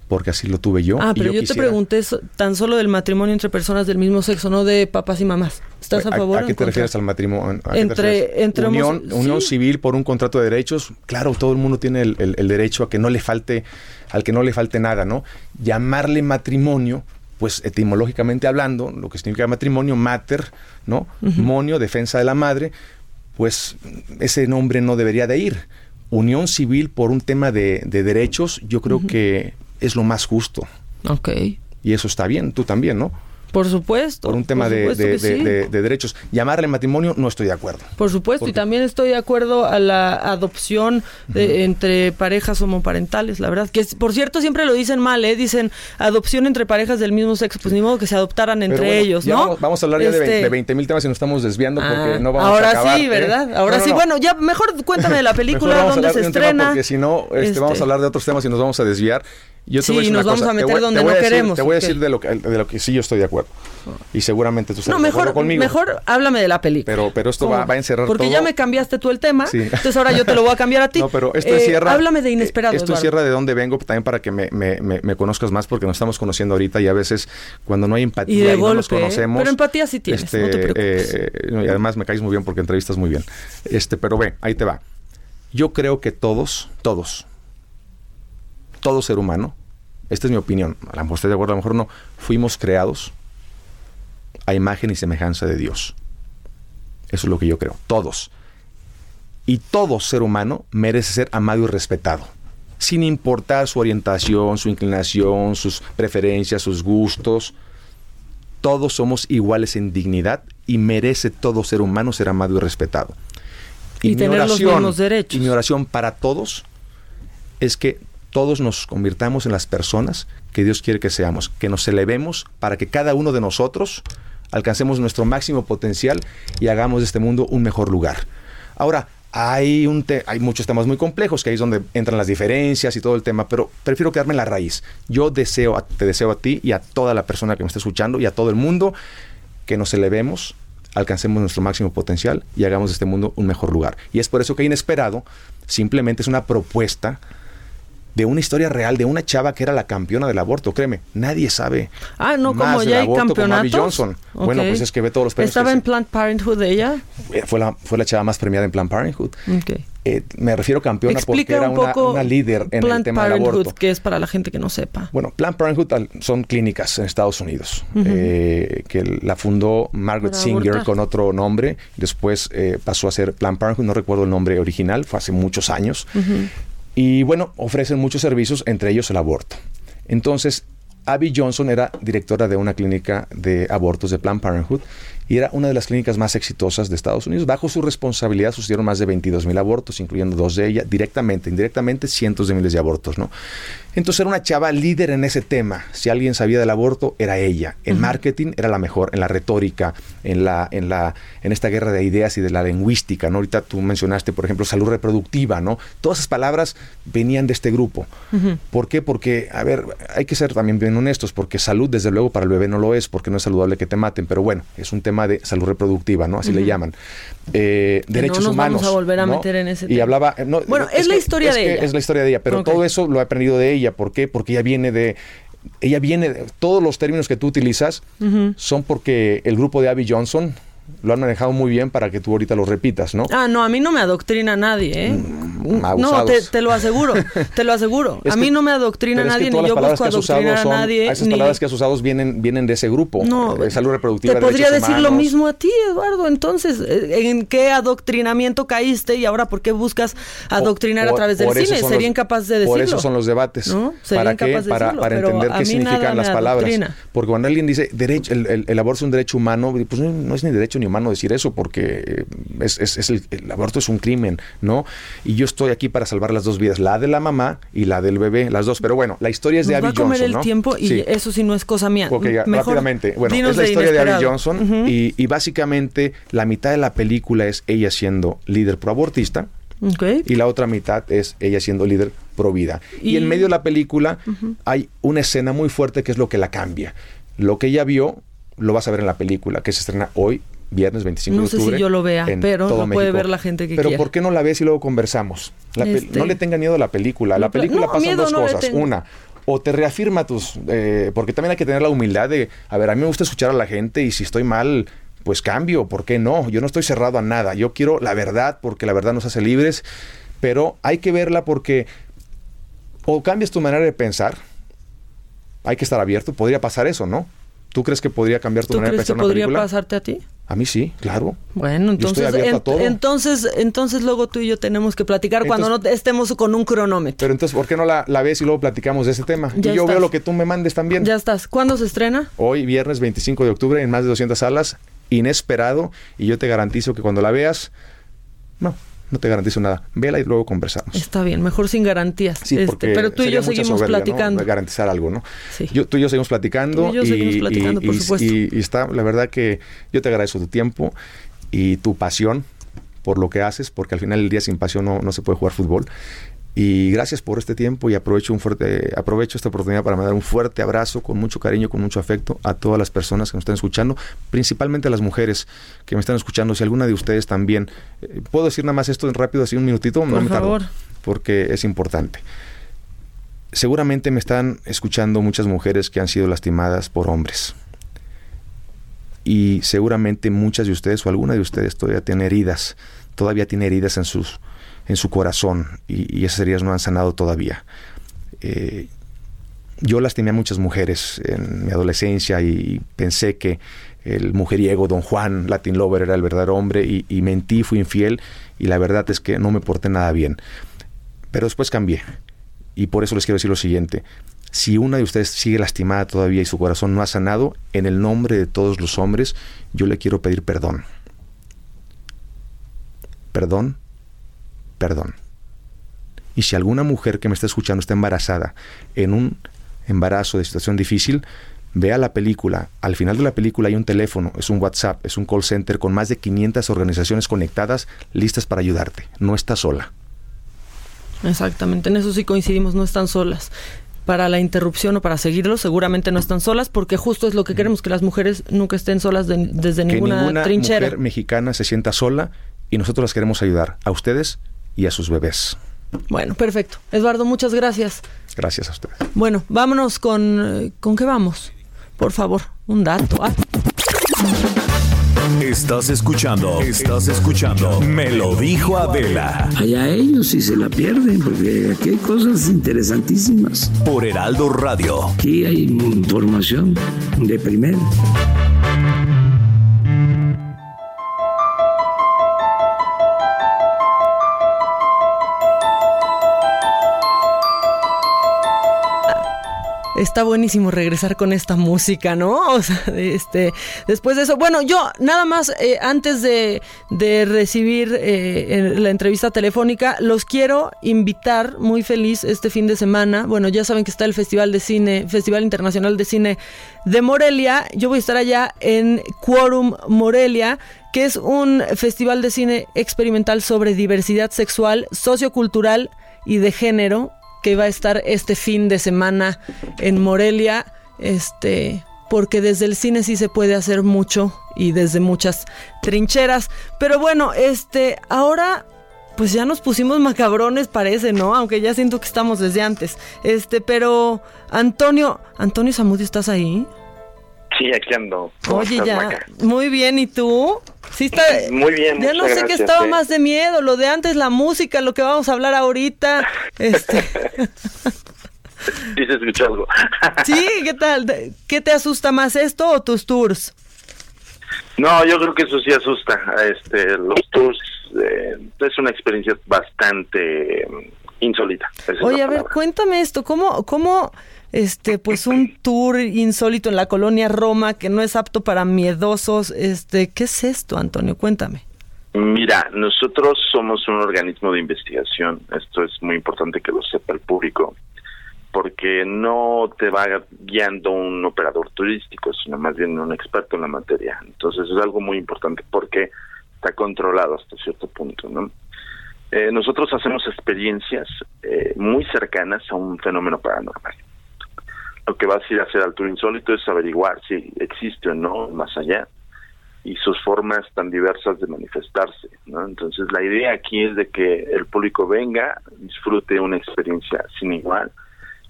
porque así lo tuve yo. ah, y pero yo, te quisiera- pregunté tan solo del matrimonio entre personas del mismo sexo, no de papás y mamás. ¿Estás a favor? ¿A, en qué te contra? refieres al matrimonio? ¿A te Entre- entre unión, civil por un contrato de derechos. Claro, todo el mundo tiene el, el- el derecho a que no le falte, al que no le falte nada, ¿no? Llamarle matrimonio, pues etimológicamente hablando, lo que significa matrimonio, mater, ¿no? Ujú. Monio, defensa de la madre, pues ese nombre no debería de ir. Unión civil por un tema de, de derechos, yo creo que es lo más justo. Ok. Y eso está bien, tú también, ¿no? Por supuesto. Por un tema por de, sí. derechos. Llamarle matrimonio no estoy de acuerdo. Por supuesto, y también estoy de acuerdo a la adopción de- entre parejas homoparentales, la verdad. Que por cierto siempre lo dicen mal, ¿eh? Dicen adopción entre parejas del mismo sexo, pues ni modo que se adoptaran entre bueno, ellos, ya ¿no? Vamos, vamos a hablar ya de Este, 20 de 20 mil temas y nos estamos desviando porque ah, no vamos ahora a acabar. sí, ¿eh? ¿verdad? Ahora No, no, sí. no. Bueno, ya mejor cuéntame de la película, dónde se estrena. porque si no, este, Este, vamos a hablar de otros temas y nos vamos a desviar. Yo te Sí, voy a decir nos una vamos cosa, a meter voy- donde no decir- queremos, Te voy a decir de lo, que, de lo que sí yo estoy de acuerdo. Y seguramente tú estás No, de acuerdo conmigo. mejor háblame de la película. Pero, pero esto va, a encerrar Porque todo. ya me cambiaste tú el tema, Sí. entonces ahora yo te lo voy a cambiar a ti. No, pero esto Eh, encierra. Háblame de inesperado. Esto Eduardo. encierra de dónde vengo también para que me, me- me- me conozcas más, porque nos estamos conociendo ahorita y a veces cuando no hay empatía Y no nos ¿eh? conocemos. Pero empatía sí tienes, no te preocupes. eh, y además me caes muy bien porque entrevistas muy bien. Este, pero ve, ahí te va. Yo creo que todos, todos, todo ser humano, esta es mi opinión, a lo mejor estoy de acuerdo, a lo mejor no, fuimos creados a imagen y semejanza de Dios. Eso es lo que yo creo, todos. Y todo ser humano merece ser amado y respetado, sin importar su orientación, su inclinación, sus preferencias, sus gustos. Todos somos iguales en dignidad y merece todo ser humano ser amado y respetado. Y tener los mismos derechos. Y mi oración para todos es que todos nos convirtamos en las personas que Dios quiere que seamos, que nos elevemos para que cada uno de nosotros alcancemos nuestro máximo potencial y hagamos de este mundo un mejor lugar. Ahora, hay, un hay muchos temas muy complejos, que ahí es donde entran las diferencias y todo el tema, pero prefiero quedarme en la raíz. Yo deseo, te deseo a ti y a toda la persona que me esté escuchando y a todo el mundo que nos elevemos, alcancemos nuestro máximo potencial y hagamos de este mundo un mejor lugar. Y es por eso que Inesperado simplemente es una propuesta de una historia real de una chava que era la campeona del aborto. Créeme, nadie sabe. Ah, no, más como del ya hay como campeonatos. Johnson. Bueno, pues es que ve todos los premios. ¿Estaba en Planned Parenthood ella? eh, fue, la, fue la chava más premiada en Planned Parenthood. Eh, me refiero campeona porque Explica era un una, líder en el tema del Parenthood, aborto. que es para la gente que no sepa. Bueno, Planned Parenthood son clínicas en Estados Unidos, eh, que la fundó Margaret Singer con otro nombre, después eh, pasó a ser Planned Parenthood, no recuerdo el nombre original, fue hace muchos años, y bueno, ofrecen muchos servicios, entre ellos el aborto. Entonces, Abby Johnson era directora de una clínica de abortos de Planned Parenthood y era una de las clínicas más exitosas de Estados Unidos. Bajo su responsabilidad sucedieron más de 22 mil abortos, incluyendo dos de ellas, directamente, indirectamente, cientos de miles de abortos, ¿no? Entonces era una chava líder en ese tema. Si alguien sabía del aborto, era ella. En marketing era la mejor, en la retórica, en la, en la, en esta guerra de ideas y de la lingüística, ¿no? Ahorita tú mencionaste, por ejemplo, salud reproductiva, ¿no? Todas esas palabras venían de este grupo. ¿Por qué? Porque, a ver, hay que ser también bien honestos, porque salud, desde luego, para el bebé no lo es, porque no es saludable que te maten, pero bueno, es un tema de salud reproductiva, ¿no? Así le llaman. Eh, derechos no nos humanos. vamos a volver a ¿no? meter en ese Y tema. hablaba. eh, no, Bueno, es la que- historia es de que ella. Es la historia de ella, pero todo eso lo he aprendido de ella. ¿Por qué? Porque ella viene de. Ella viene de. Todos los términos que tú utilizas son porque el grupo de Abby Johnson lo han manejado muy bien para que tú ahorita los repitas, ¿no? Ah, no, a mí no me adoctrina nadie, ¿eh? no, Mm, abusados. te, te lo aseguro, te lo aseguro. Es a mí que- no me adoctrina Pero es que nadie, ni yo busco adoctrinar a nadie. Esas ni- palabras que has usado vienen, vienen de ese grupo. No, eh, salud reproductiva, Te podría decir lo mismo a ti, Eduardo. Entonces, eh, ¿en qué adoctrinamiento caíste y ahora por qué buscas adoctrinar a Por- través del cine? Sería incapaz de decirlo. Por eso son los debates. ¿No? Sería ¿Para qué? de Para, decirlo, para entender qué significan las palabras. Porque cuando alguien dice derecho, el, el- el aborto es un derecho humano, pues no, no es ni derecho ni humano decir eso, porque eh, es, es- es el, el aborto es un crimen, ¿no? Y yo estoy aquí para salvar las dos vidas, la de la mamá y la del bebé, las dos. Pero bueno, la historia es de Nos va Abby a comer Johnson, el ¿no? tiempo y Sí. eso sí no es cosa mía. Ok, Mejor rápidamente. Bueno, es la historia de Abby. Johnson y, y básicamente la mitad de la película es ella siendo líder proabortista Ok. y la otra mitad es ella siendo líder pro vida. Y, Y- en medio de la película hay una escena muy fuerte que es lo que la cambia. Lo que ella vio lo vas a ver en la película que se estrena hoy, viernes 25 No de sé octubre. si yo lo vea, pero lo puede México. ver la gente que Pero quiera. ¿por qué no la ves y luego conversamos? La Este- No le tenga miedo a la película. La No, película no, miedo dos no cosas. Una, o te reafirma tus... eh, porque también hay que tener la humildad de, a ver, a mí me gusta escuchar a la gente y si estoy mal, pues cambio. ¿Por qué no? Yo no estoy cerrado a nada. Yo quiero la verdad porque la verdad nos hace libres, pero hay que verla porque o cambias tu manera de pensar, hay que estar abierto, podría pasar eso, ¿no? ¿Tú crees que podría cambiar tu ¿Tú manera de crees que pensar en una podría película? pasarte a ti? A mí sí, claro. Bueno, Yo estoy entonces, a todo. entonces, entonces luego tú y yo tenemos que platicar cuando no estemos con un cronómetro. Pero entonces, ¿por qué no la, la ves y luego platicamos de ese tema? Ya y yo estás. veo lo que tú me mandes también. Ya estás. ¿Cuándo se estrena? Hoy, viernes 25 de octubre, en más de 200 salas, inesperado, y yo te garantizo que cuando la veas, no, no te garantizo nada. Vela y luego conversamos. Está bien, mejor sin garantías. Sí, Este, pero tú y yo seguimos soberbia, ¿no? platicando. Garantizar algo, ¿no? Sí. Yo, tú y yo seguimos platicando. Tú y yo seguimos platicando, por supuesto. y- y está, la verdad que yo te agradezco tu tiempo y tu pasión por lo que haces, porque al final del día sin pasión no, no se puede jugar fútbol. Y gracias por este tiempo y aprovecho, un fuerte, aprovecho esta oportunidad para mandar un fuerte abrazo con mucho cariño, con mucho afecto a todas las personas que nos están escuchando, principalmente a las mujeres que me están escuchando. Si alguna de ustedes también, eh, ¿puedo decir nada más esto en rápido, así un minutito? Por me tardo, favor. porque es importante. Seguramente me están escuchando muchas mujeres que han sido lastimadas por hombres. Y seguramente muchas de ustedes o alguna de ustedes todavía tiene heridas, todavía tiene heridas en sus en su corazón y, esas heridas no han sanado todavía. Eh, yo lastimé a muchas mujeres en mi adolescencia y pensé que el mujeriego Don Juan, Latin Lover, era el verdadero hombre y, y mentí, fui infiel y la verdad es que no me porté nada bien. Pero después cambié y por eso les quiero decir lo siguiente. Si una de ustedes sigue lastimada todavía y su corazón no ha sanado, en el nombre de todos los hombres, yo le quiero pedir perdón. Perdón perdón. Y si alguna mujer que me está escuchando está embarazada en un embarazo de situación difícil, vea la película. Al final de la película hay un teléfono, es un WhatsApp, es un call center con más de 500 organizaciones conectadas listas para ayudarte. No está sola. Exactamente, en eso sí coincidimos, no están solas. Para la interrupción o para seguirlo, seguramente no están solas, porque justo es lo que queremos, que las mujeres nunca estén solas de- desde que ninguna, ninguna trinchera. mujer mexicana se sienta sola y nosotros las queremos ayudar a ustedes y a sus bebés. Bueno, perfecto. Eduardo, muchas gracias. Gracias a ustedes. Bueno, vámonos con... ¿Con qué vamos? Por favor, un dato. Ah, Estás escuchando, estás escuchando. Me lo dijo Adela. Allá ellos si se la pierden, porque aquí hay cosas interesantísimas. Por Heraldo Radio. Aquí hay información de primera. Está buenísimo regresar con esta música, ¿no? O sea, este, después de eso, bueno, yo nada más eh, antes de, de recibir eh, la entrevista telefónica, los quiero invitar muy feliz este fin de semana. Bueno, ya saben que está el Festival de Cine, Festival Internacional de Cine de Morelia. Yo voy a estar allá en Quorum Morelia que es un festival de cine experimental sobre diversidad sexual, sociocultural y de género que va a estar este fin de semana en Morelia, este, porque desde el cine sí se puede hacer mucho y desde muchas trincheras. Pero bueno, este, ahora pues ya nos pusimos macabrones parece, ¿no? Aunque ya siento que estamos desde antes. Este, pero Antonio, Antonio Zamudio, ¿estás ahí? Sí, aquí ando. ¿Cómo Oye, ya, Maca? muy bien, ¿y tú? Sí está, Muy bien, ya no sé qué estaba eh. más de miedo, lo de antes, la música, lo que vamos a hablar ahorita. Este, Sí, se escuchó algo. sí, ¿qué tal? ¿Qué te asusta más esto o tus tours? No, yo creo que eso sí asusta. Este, los tours eh, es una experiencia bastante mm, insólita. Oye, a ver, palabra. cuéntame esto, ¿cómo, cómo, este, pues un tour insólito en la colonia Roma que no es apto para miedosos, este, ¿qué es esto, Antonio? Cuéntame. Mira, nosotros somos un organismo de investigación. Esto es muy importante que lo sepa el público, porque no te va guiando un operador turístico, sino más bien un experto en la materia. Entonces es algo muy importante porque está controlado hasta cierto punto, ¿no? Eh, nosotros hacemos experiencias eh, muy cercanas a un fenómeno paranormal. Lo que vas a ir a hacer al tour insólito es averiguar si existe o no más allá y sus formas tan diversas de manifestarse. ¿no? Entonces la idea aquí es de que el público venga, disfrute una experiencia sin igual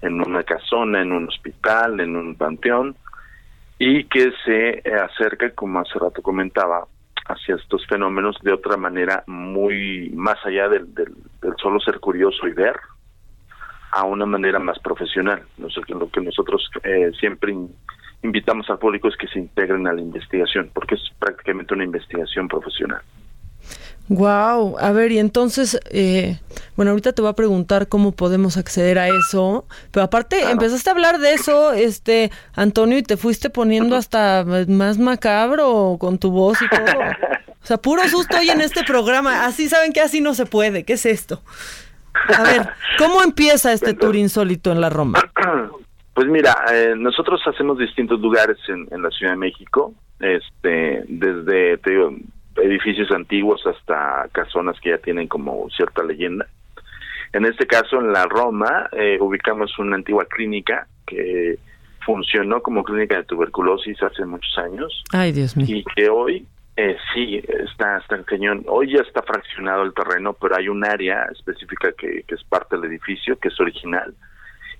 en una casona, en un hospital, en un panteón y que se acerque, como hace rato comentaba, hacia estos fenómenos de otra manera muy más allá del, del solo ser curioso y ver, a una manera más profesional. Lo que nosotros eh, siempre in- invitamos al público es que se integren a la investigación, porque es prácticamente una investigación profesional. Wow, a ver, y entonces, eh, bueno, ahorita te voy a preguntar cómo podemos acceder a eso, pero aparte empezaste a hablar de eso, este, Antonio, y te fuiste poniendo hasta más macabro con tu voz y todo. O sea, puro susto hoy en este programa. Así saben que así no se puede. ¿Qué es esto? A ver, ¿cómo empieza este tour insólito en la Roma? Pues mira, eh, nosotros hacemos distintos lugares en, en la Ciudad de México, este, desde te digo, edificios antiguos hasta casonas que ya tienen como cierta leyenda. En este caso, en la Roma, eh, ubicamos una antigua clínica que funcionó como clínica de tuberculosis hace muchos años Ay, Dios mío. y que hoy eh, sí está, está en cañón. Hoy ya está fraccionado el terreno, pero hay un área específica que, que es parte del edificio, que es original.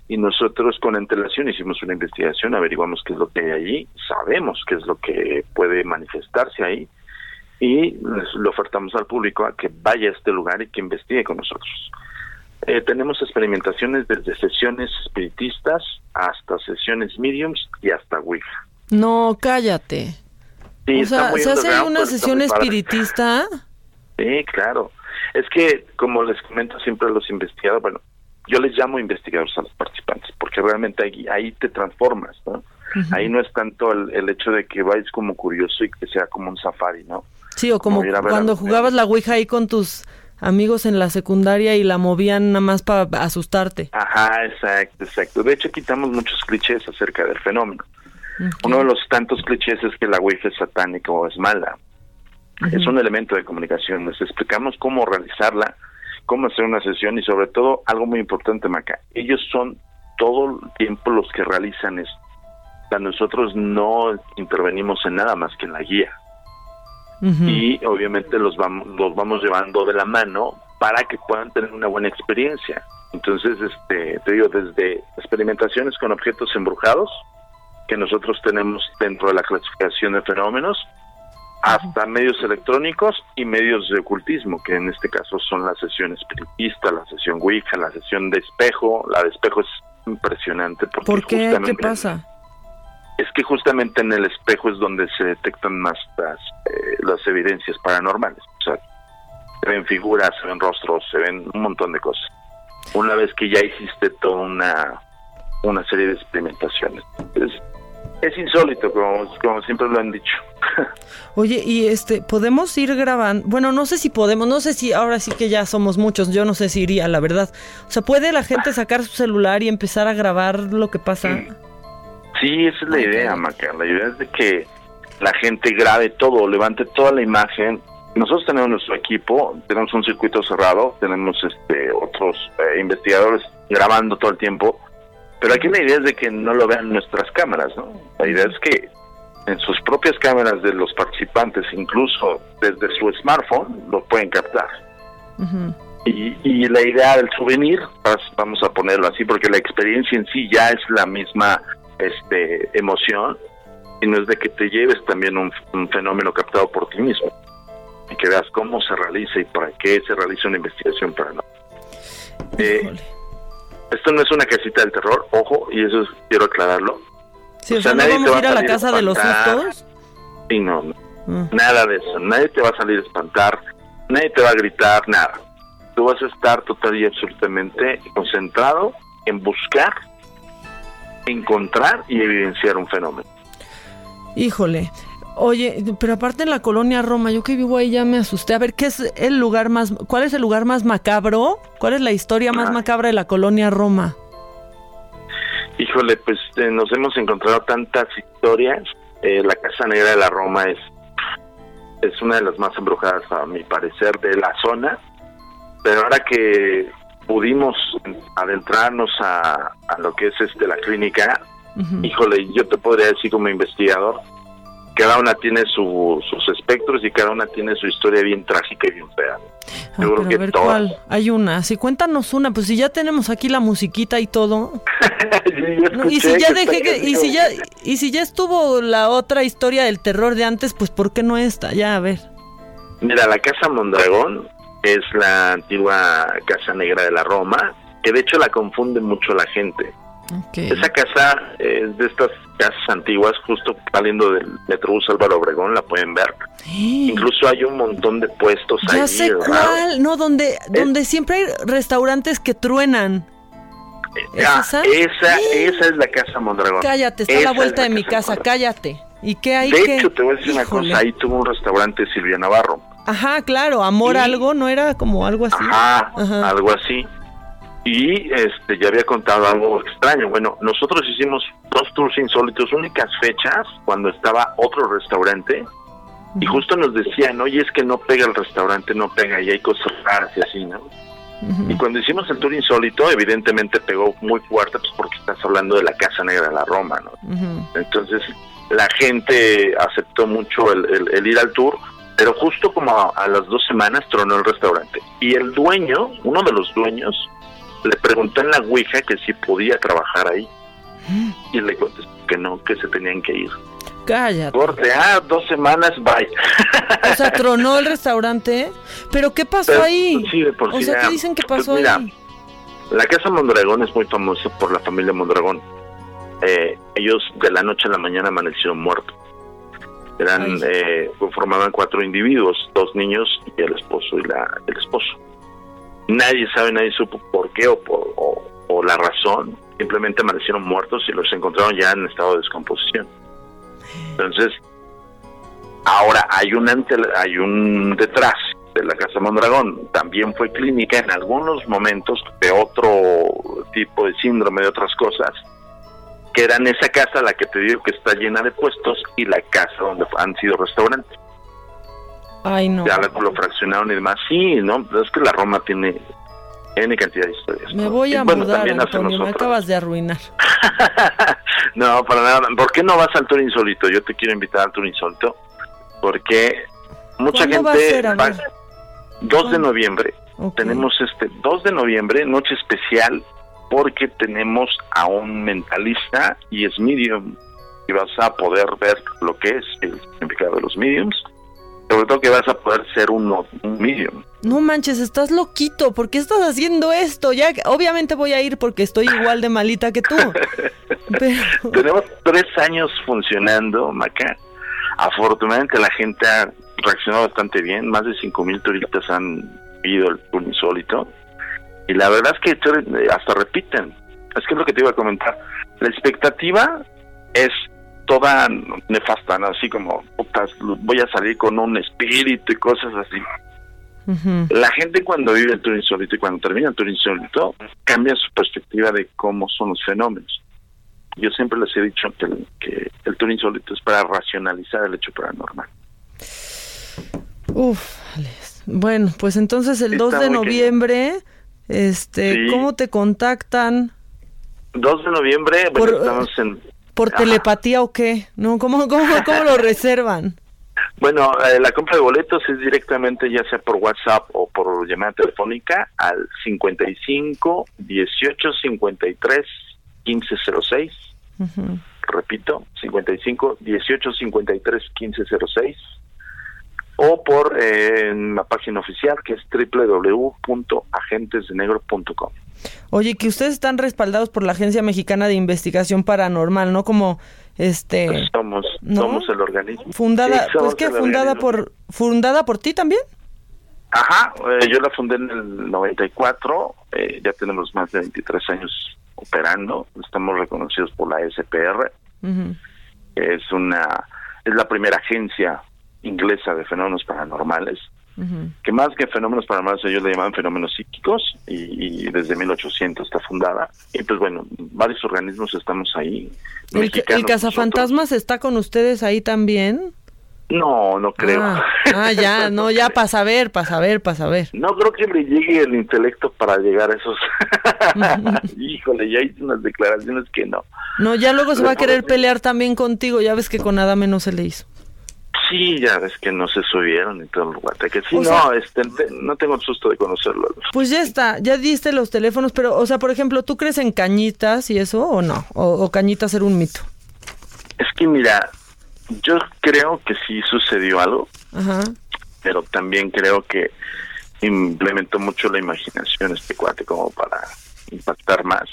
Y nosotros con antelación hicimos una investigación, averiguamos qué es lo que hay allí, sabemos qué es lo que puede manifestarse ahí y lo ofertamos al público a que vaya a este lugar y que investigue con nosotros. Eh, tenemos experimentaciones desde sesiones espiritistas hasta sesiones mediums y hasta Ouija. No, cállate. Sí, o sea, ¿se hace una sesión espiritista? Sí, claro. Es que, como les comento siempre a los investigadores, bueno, yo les llamo investigadores a los participantes, porque realmente ahí, ahí te transformas, ¿no? Ahí no es tanto el, el hecho de que vayas como curioso y que sea como un safari, ¿no? Sí, o como cuando a- jugabas la Ouija ahí con tus amigos en la secundaria y la movían nada más para asustarte. Ajá, exacto, exacto. De hecho, quitamos muchos clichés acerca del fenómeno. Uno de los tantos clichés es que la Ouija es satánica o es mala. Es un elemento de comunicación. Les explicamos cómo realizarla, cómo hacer una sesión y sobre todo algo muy importante, Maca. Ellos son todo el tiempo los que realizan esto. O sea, nosotros no intervenimos en nada más que en la guía. Y obviamente los vamos, los vamos llevando de la mano para que puedan tener una buena experiencia. Entonces, este, te digo, desde experimentaciones con objetos embrujados, que nosotros tenemos dentro de la clasificación de fenómenos, hasta medios electrónicos y medios de ocultismo, que en este caso son la sesión espiritista, la sesión Ouija, la sesión de espejo. La de espejo es impresionante porque ¿Por qué? ¿Qué pasa? es que justamente en el espejo es donde se detectan más las, eh, las evidencias paranormales. O sea, se ven figuras, se ven rostros, se ven un montón de cosas. Una vez que ya hiciste toda una, una serie de experimentaciones. Es, es insólito, como, como siempre lo han dicho. Oye, y este, ¿podemos ir grabando? Bueno, no sé si podemos, no sé si ahora sí que ya somos muchos, yo no sé si iría, la verdad. O sea, ¿puede la gente sacar su celular y empezar a grabar lo que pasa? Sí, esa es la idea, Maca. La idea es de que la gente grabe todo, levante toda la imagen. Nosotros tenemos nuestro equipo, tenemos un circuito cerrado, tenemos este otros eh, investigadores grabando todo el tiempo, pero aquí la idea es de que no lo vean nuestras cámaras, ¿no? La idea es que en sus propias cámaras de los participantes, incluso desde su smartphone, lo pueden captar. Y, y la idea del souvenir, vamos a ponerlo así, porque la experiencia en sí ya es la misma este emoción, y no es de que te lleves también un, un fenómeno captado por ti mismo, y que veas cómo se realiza y para qué se realiza una investigación para no. Eh, esto no es una casita del terror, ojo, y eso es- quiero aclararlo. Sí, o O sea, sea, ¿no nadie vamos te va a ir a la casa de los sustos? Sí, no, no. Mm. Nada de eso. Nadie te va a salir a espantar, nadie te va a gritar, nada. Tú vas a estar total y absolutamente concentrado en buscar, encontrar y evidenciar un fenómeno. Híjole. Oye, pero aparte en la colonia Roma, yo que vivo ahí ya me asusté. A ver, ¿qué es el lugar más, cuál es el lugar más macabro? ¿Cuál es la historia más macabra de la colonia Roma? Híjole, pues eh, nos hemos encontrado tantas historias. Eh, la Casa Negra de la Roma es, es una de las más embrujadas, a mi parecer, de la zona. Pero ahora que pudimos adentrarnos a, a lo que es este la clínica, híjole, yo te podría decir como investigador, cada una tiene su- sus espectros y cada una tiene su historia bien trágica y bien fea. Ah, Yo creo que a ver todas. cuál. Hay una. Sí, cuéntanos una. Pues si ya tenemos aquí la musiquita y todo. No, y si ya que dejé que, y si casi ya, y si ya estuvo la otra historia del terror de antes, pues ¿por qué no esta? Ya, a ver. Mira, la Casa Mondragón es la antigua Casa Negra de la Roma, que de hecho la confunde mucho la gente. Esa casa es de estas casas antiguas, justo saliendo del Metrobús Álvaro Obregón, la pueden ver. Incluso hay un montón de puestos Ya ahí. sé cuál. No, donde, donde siempre hay restaurantes que truenan. ¿Es Ah, esa? esa, esa es la Casa Mondragón. Cállate, está a la vuelta de mi Casa cállate. ¿Y qué hay De que? hecho, te voy a decir una cosa, ahí tuvo un restaurante Silvia Navarro. Ajá, claro, amor algo, ¿no era como algo así? Ajá, algo así. Y este ya había contado algo extraño. Bueno, nosotros hicimos dos tours insólitos, únicas fechas, cuando estaba otro restaurante. Y justo nos decían, oye, es que no pega el restaurante, no pega, y hay cosas raras y así, ¿no? Y cuando hicimos el tour insólito, evidentemente pegó muy fuerte, pues porque estás hablando de la Casa Negra de la Roma, ¿no? Entonces la gente aceptó mucho el, el- el ir al tour, pero justo como a, a las dos semanas tronó el restaurante. Y el dueño, uno de los dueños, le preguntó en la Ouija que si podía trabajar ahí. Y le contestó que no, que se tenían que ir. Cállate. Corte, ah, dos semanas, bye. O sea, tronó el restaurante. ¿Pero qué pasó Pero, ahí? sí, de por o sí sea, ¿qué dicen que pues, pasó mira, ahí? La Casa Mondragón es muy famosa por la familia Mondragón. Eh, ellos de la noche a la mañana amanecieron muertos. Eran, eh, formaban cuatro individuos, dos niños y el esposo y la, el esposo. Nadie sabe, nadie supo por qué o, por, o, la razón. Simplemente amanecieron muertos y los encontraron ya en estado de descomposición. Entonces, ahora hay un ante, hay un detrás de la Casa Mondragón. También fue clínica en algunos momentos de otro tipo de síndrome, de otras cosas, que eran esa casa, la que te digo que está llena de puestos, y la casa donde han sido restaurantes. Ay, no. Ya lo, fraccionaron y demás. Sí, ¿no? Es que la Roma tiene N cantidad de historias. Me ¿no? voy Y a bueno, mudar, Antonio. Me acabas de arruinar. No, para nada. ¿Por qué no vas al Tour Insólito? Yo te quiero invitar al Tour Insólito porque mucha ¿Cuándo gente va a ser? A ver. 2 de noviembre. Tenemos este 2 de noviembre, noche especial, porque tenemos a un mentalista y es medium. Y vas a poder ver lo que es el significado de los mediums. Sobre todo que vas a poder ser un, un medium. No manches, estás loquito. ¿Por qué estás haciendo esto? Ya, obviamente voy a ir porque estoy igual de malita que tú. Pero, Tenemos tres años funcionando, Maca. Afortunadamente la gente ha reaccionado bastante bien. Más de 5 mil turistas han ido al tour insólito. Y la verdad es que eh, hasta repiten. Es que es lo que te iba a comentar. La expectativa es toda nefasta, ¿no? Así como, putas, voy a salir con un espíritu y cosas así. La gente cuando vive el tour insólito y cuando termina el tour insólito cambia su perspectiva de cómo son los fenómenos. Yo siempre les he dicho que el, que el tour insólito es para racionalizar el hecho paranormal. Uf, Alex. Bueno, pues entonces el Está 2 de noviembre, este, Sí. ¿cómo te contactan? 2 de noviembre, bueno, Por- estamos en... ¿Por Ajá. telepatía o qué? No, ¿cómo, cómo, cómo lo reservan? Bueno, eh, la compra de boletos es directamente ya sea por WhatsApp o por llamada telefónica al 55 18 53 1506. Ujú. Repito, 55 18 53 1506. O por eh, en la página oficial que es www.agentesdenegro.com. Oye, que ustedes están respaldados por la Agencia Mexicana de Investigación Paranormal, ¿no? Como, este, Somos, ¿No? somos el organismo. fundada, Sí, somos pues que fundada organismo. por, fundada por ti también. Ajá, eh, yo la fundé en el 94, eh, ya tenemos más de 23 años operando, estamos reconocidos por la SPR, que es una es la primera agencia inglesa de fenómenos paranormales, Que más que fenómenos paranormales ellos le llaman fenómenos psíquicos y, y desde 1800 está fundada. Y pues bueno, varios organismos estamos ahí. El, el cazafantasmas está con ustedes ahí también. No, no creo. Ah, ah, ya, no, ya para saber, para saber, para saber. No creo que le llegue el intelecto para llegar a esos. Híjole, ya hice unas declaraciones que no. No, ya luego se va a querer pelear también contigo. Ya ves que con Adame no se le hizo. Sí, ya ves que no se subieron y todo el guateque. Sí, O no, sea- este, te- no tengo el susto de conocerlo. Pues ya está, ya diste los teléfonos, pero, o sea, por ejemplo, ¿tú crees en cañitas y eso o no? ¿O, o cañitas era un mito? Es que mira, yo creo que sí sucedió algo, Ajá. pero también creo que implementó mucho la imaginación este cuate como para impactar más.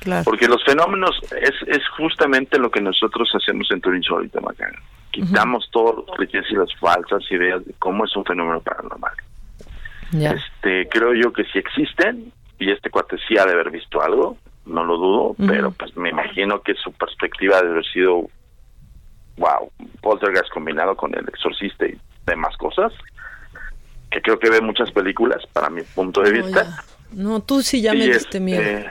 Claro. Porque los fenómenos es, es justamente lo que nosotros hacemos en Turín Insólito, Macán. Quitamos todos los clichés y las falsas ideas de cómo es un fenómeno paranormal. Este, creo yo que sí existen y este cuate sí ha de haber visto algo, no lo dudo, pero pues me imagino que su perspectiva debe haber sido, wow, Poltergeist combinado con el exorcista y demás cosas, que creo que ve muchas películas para mi punto de vista. No, tú sí ya me diste este, miedo.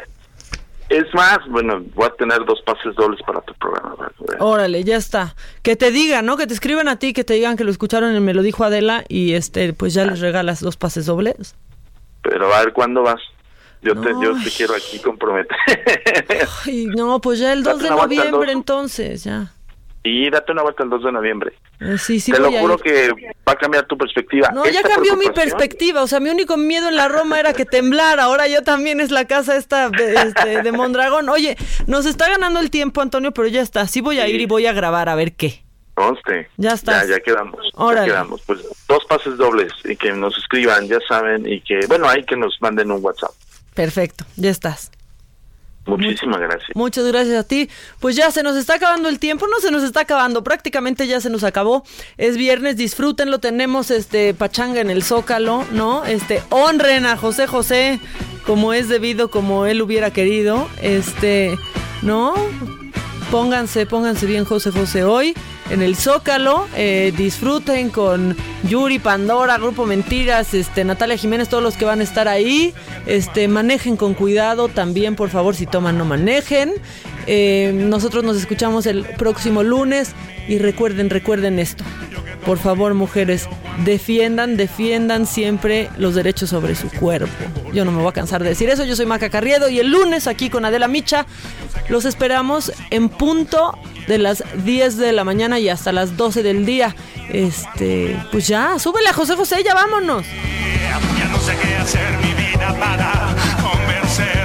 Es más, bueno, voy a tener dos pases dobles para tu programa. ¿verdad? Órale, ya está. Que te digan, ¿no? Que te escriban a ti, que te digan que lo escucharon en Me lo dijo Adela y este, pues ya les regalas dos pases dobles. Pero a ver cuándo vas. Yo te, yo te quiero aquí comprometer. Ay, no, pues ya el 2 Date de noviembre entonces, ya. Y date una vuelta el 2 de noviembre. Eh, sí, sí te lo juro que va a cambiar tu perspectiva. No, ya cambió mi perspectiva. O sea, mi único miedo en la Roma era que temblara. Ahora yo también es la casa esta de, este, de Mondragón. Oye, nos está ganando el tiempo, Antonio, pero ya está. Sí voy a ir y voy a grabar a ver qué. Conste. Ya estás. Ya, ya quedamos. Órale. Ya quedamos. Pues dos pases dobles y que nos escriban, ya saben, y que, bueno, ahí que nos manden un WhatsApp. Perfecto, ya estás. Muchísimas gracias. Muchas gracias a ti. Pues ya se nos está acabando el tiempo, no se nos está acabando, prácticamente ya se nos acabó. Es viernes, disfrútenlo, tenemos este pachanga en el Zócalo, ¿no? Este honren a José José como es debido, como él hubiera querido. Este, ¿no? Pónganse, pónganse bien José José hoy en el Zócalo. eh, disfruten con Yuri, Pandora, Grupo Mentiras, este, Natalia Jiménez, todos los que van a estar ahí. Este, manejen con cuidado también, por favor, si toman, no manejen. Eh, nosotros nos escuchamos el próximo lunes y recuerden, recuerden esto. Por favor, mujeres, defiendan, defiendan siempre los derechos sobre su cuerpo. Yo no me voy a cansar de decir eso. Yo soy Maca Carriedo y el lunes aquí con Adela Micha los esperamos en punto de las 10 de la mañana y hasta las 12 del día. Este, pues ya, súbele a José José, ya vámonos. Ya no sé qué hacer mi vida para convencerte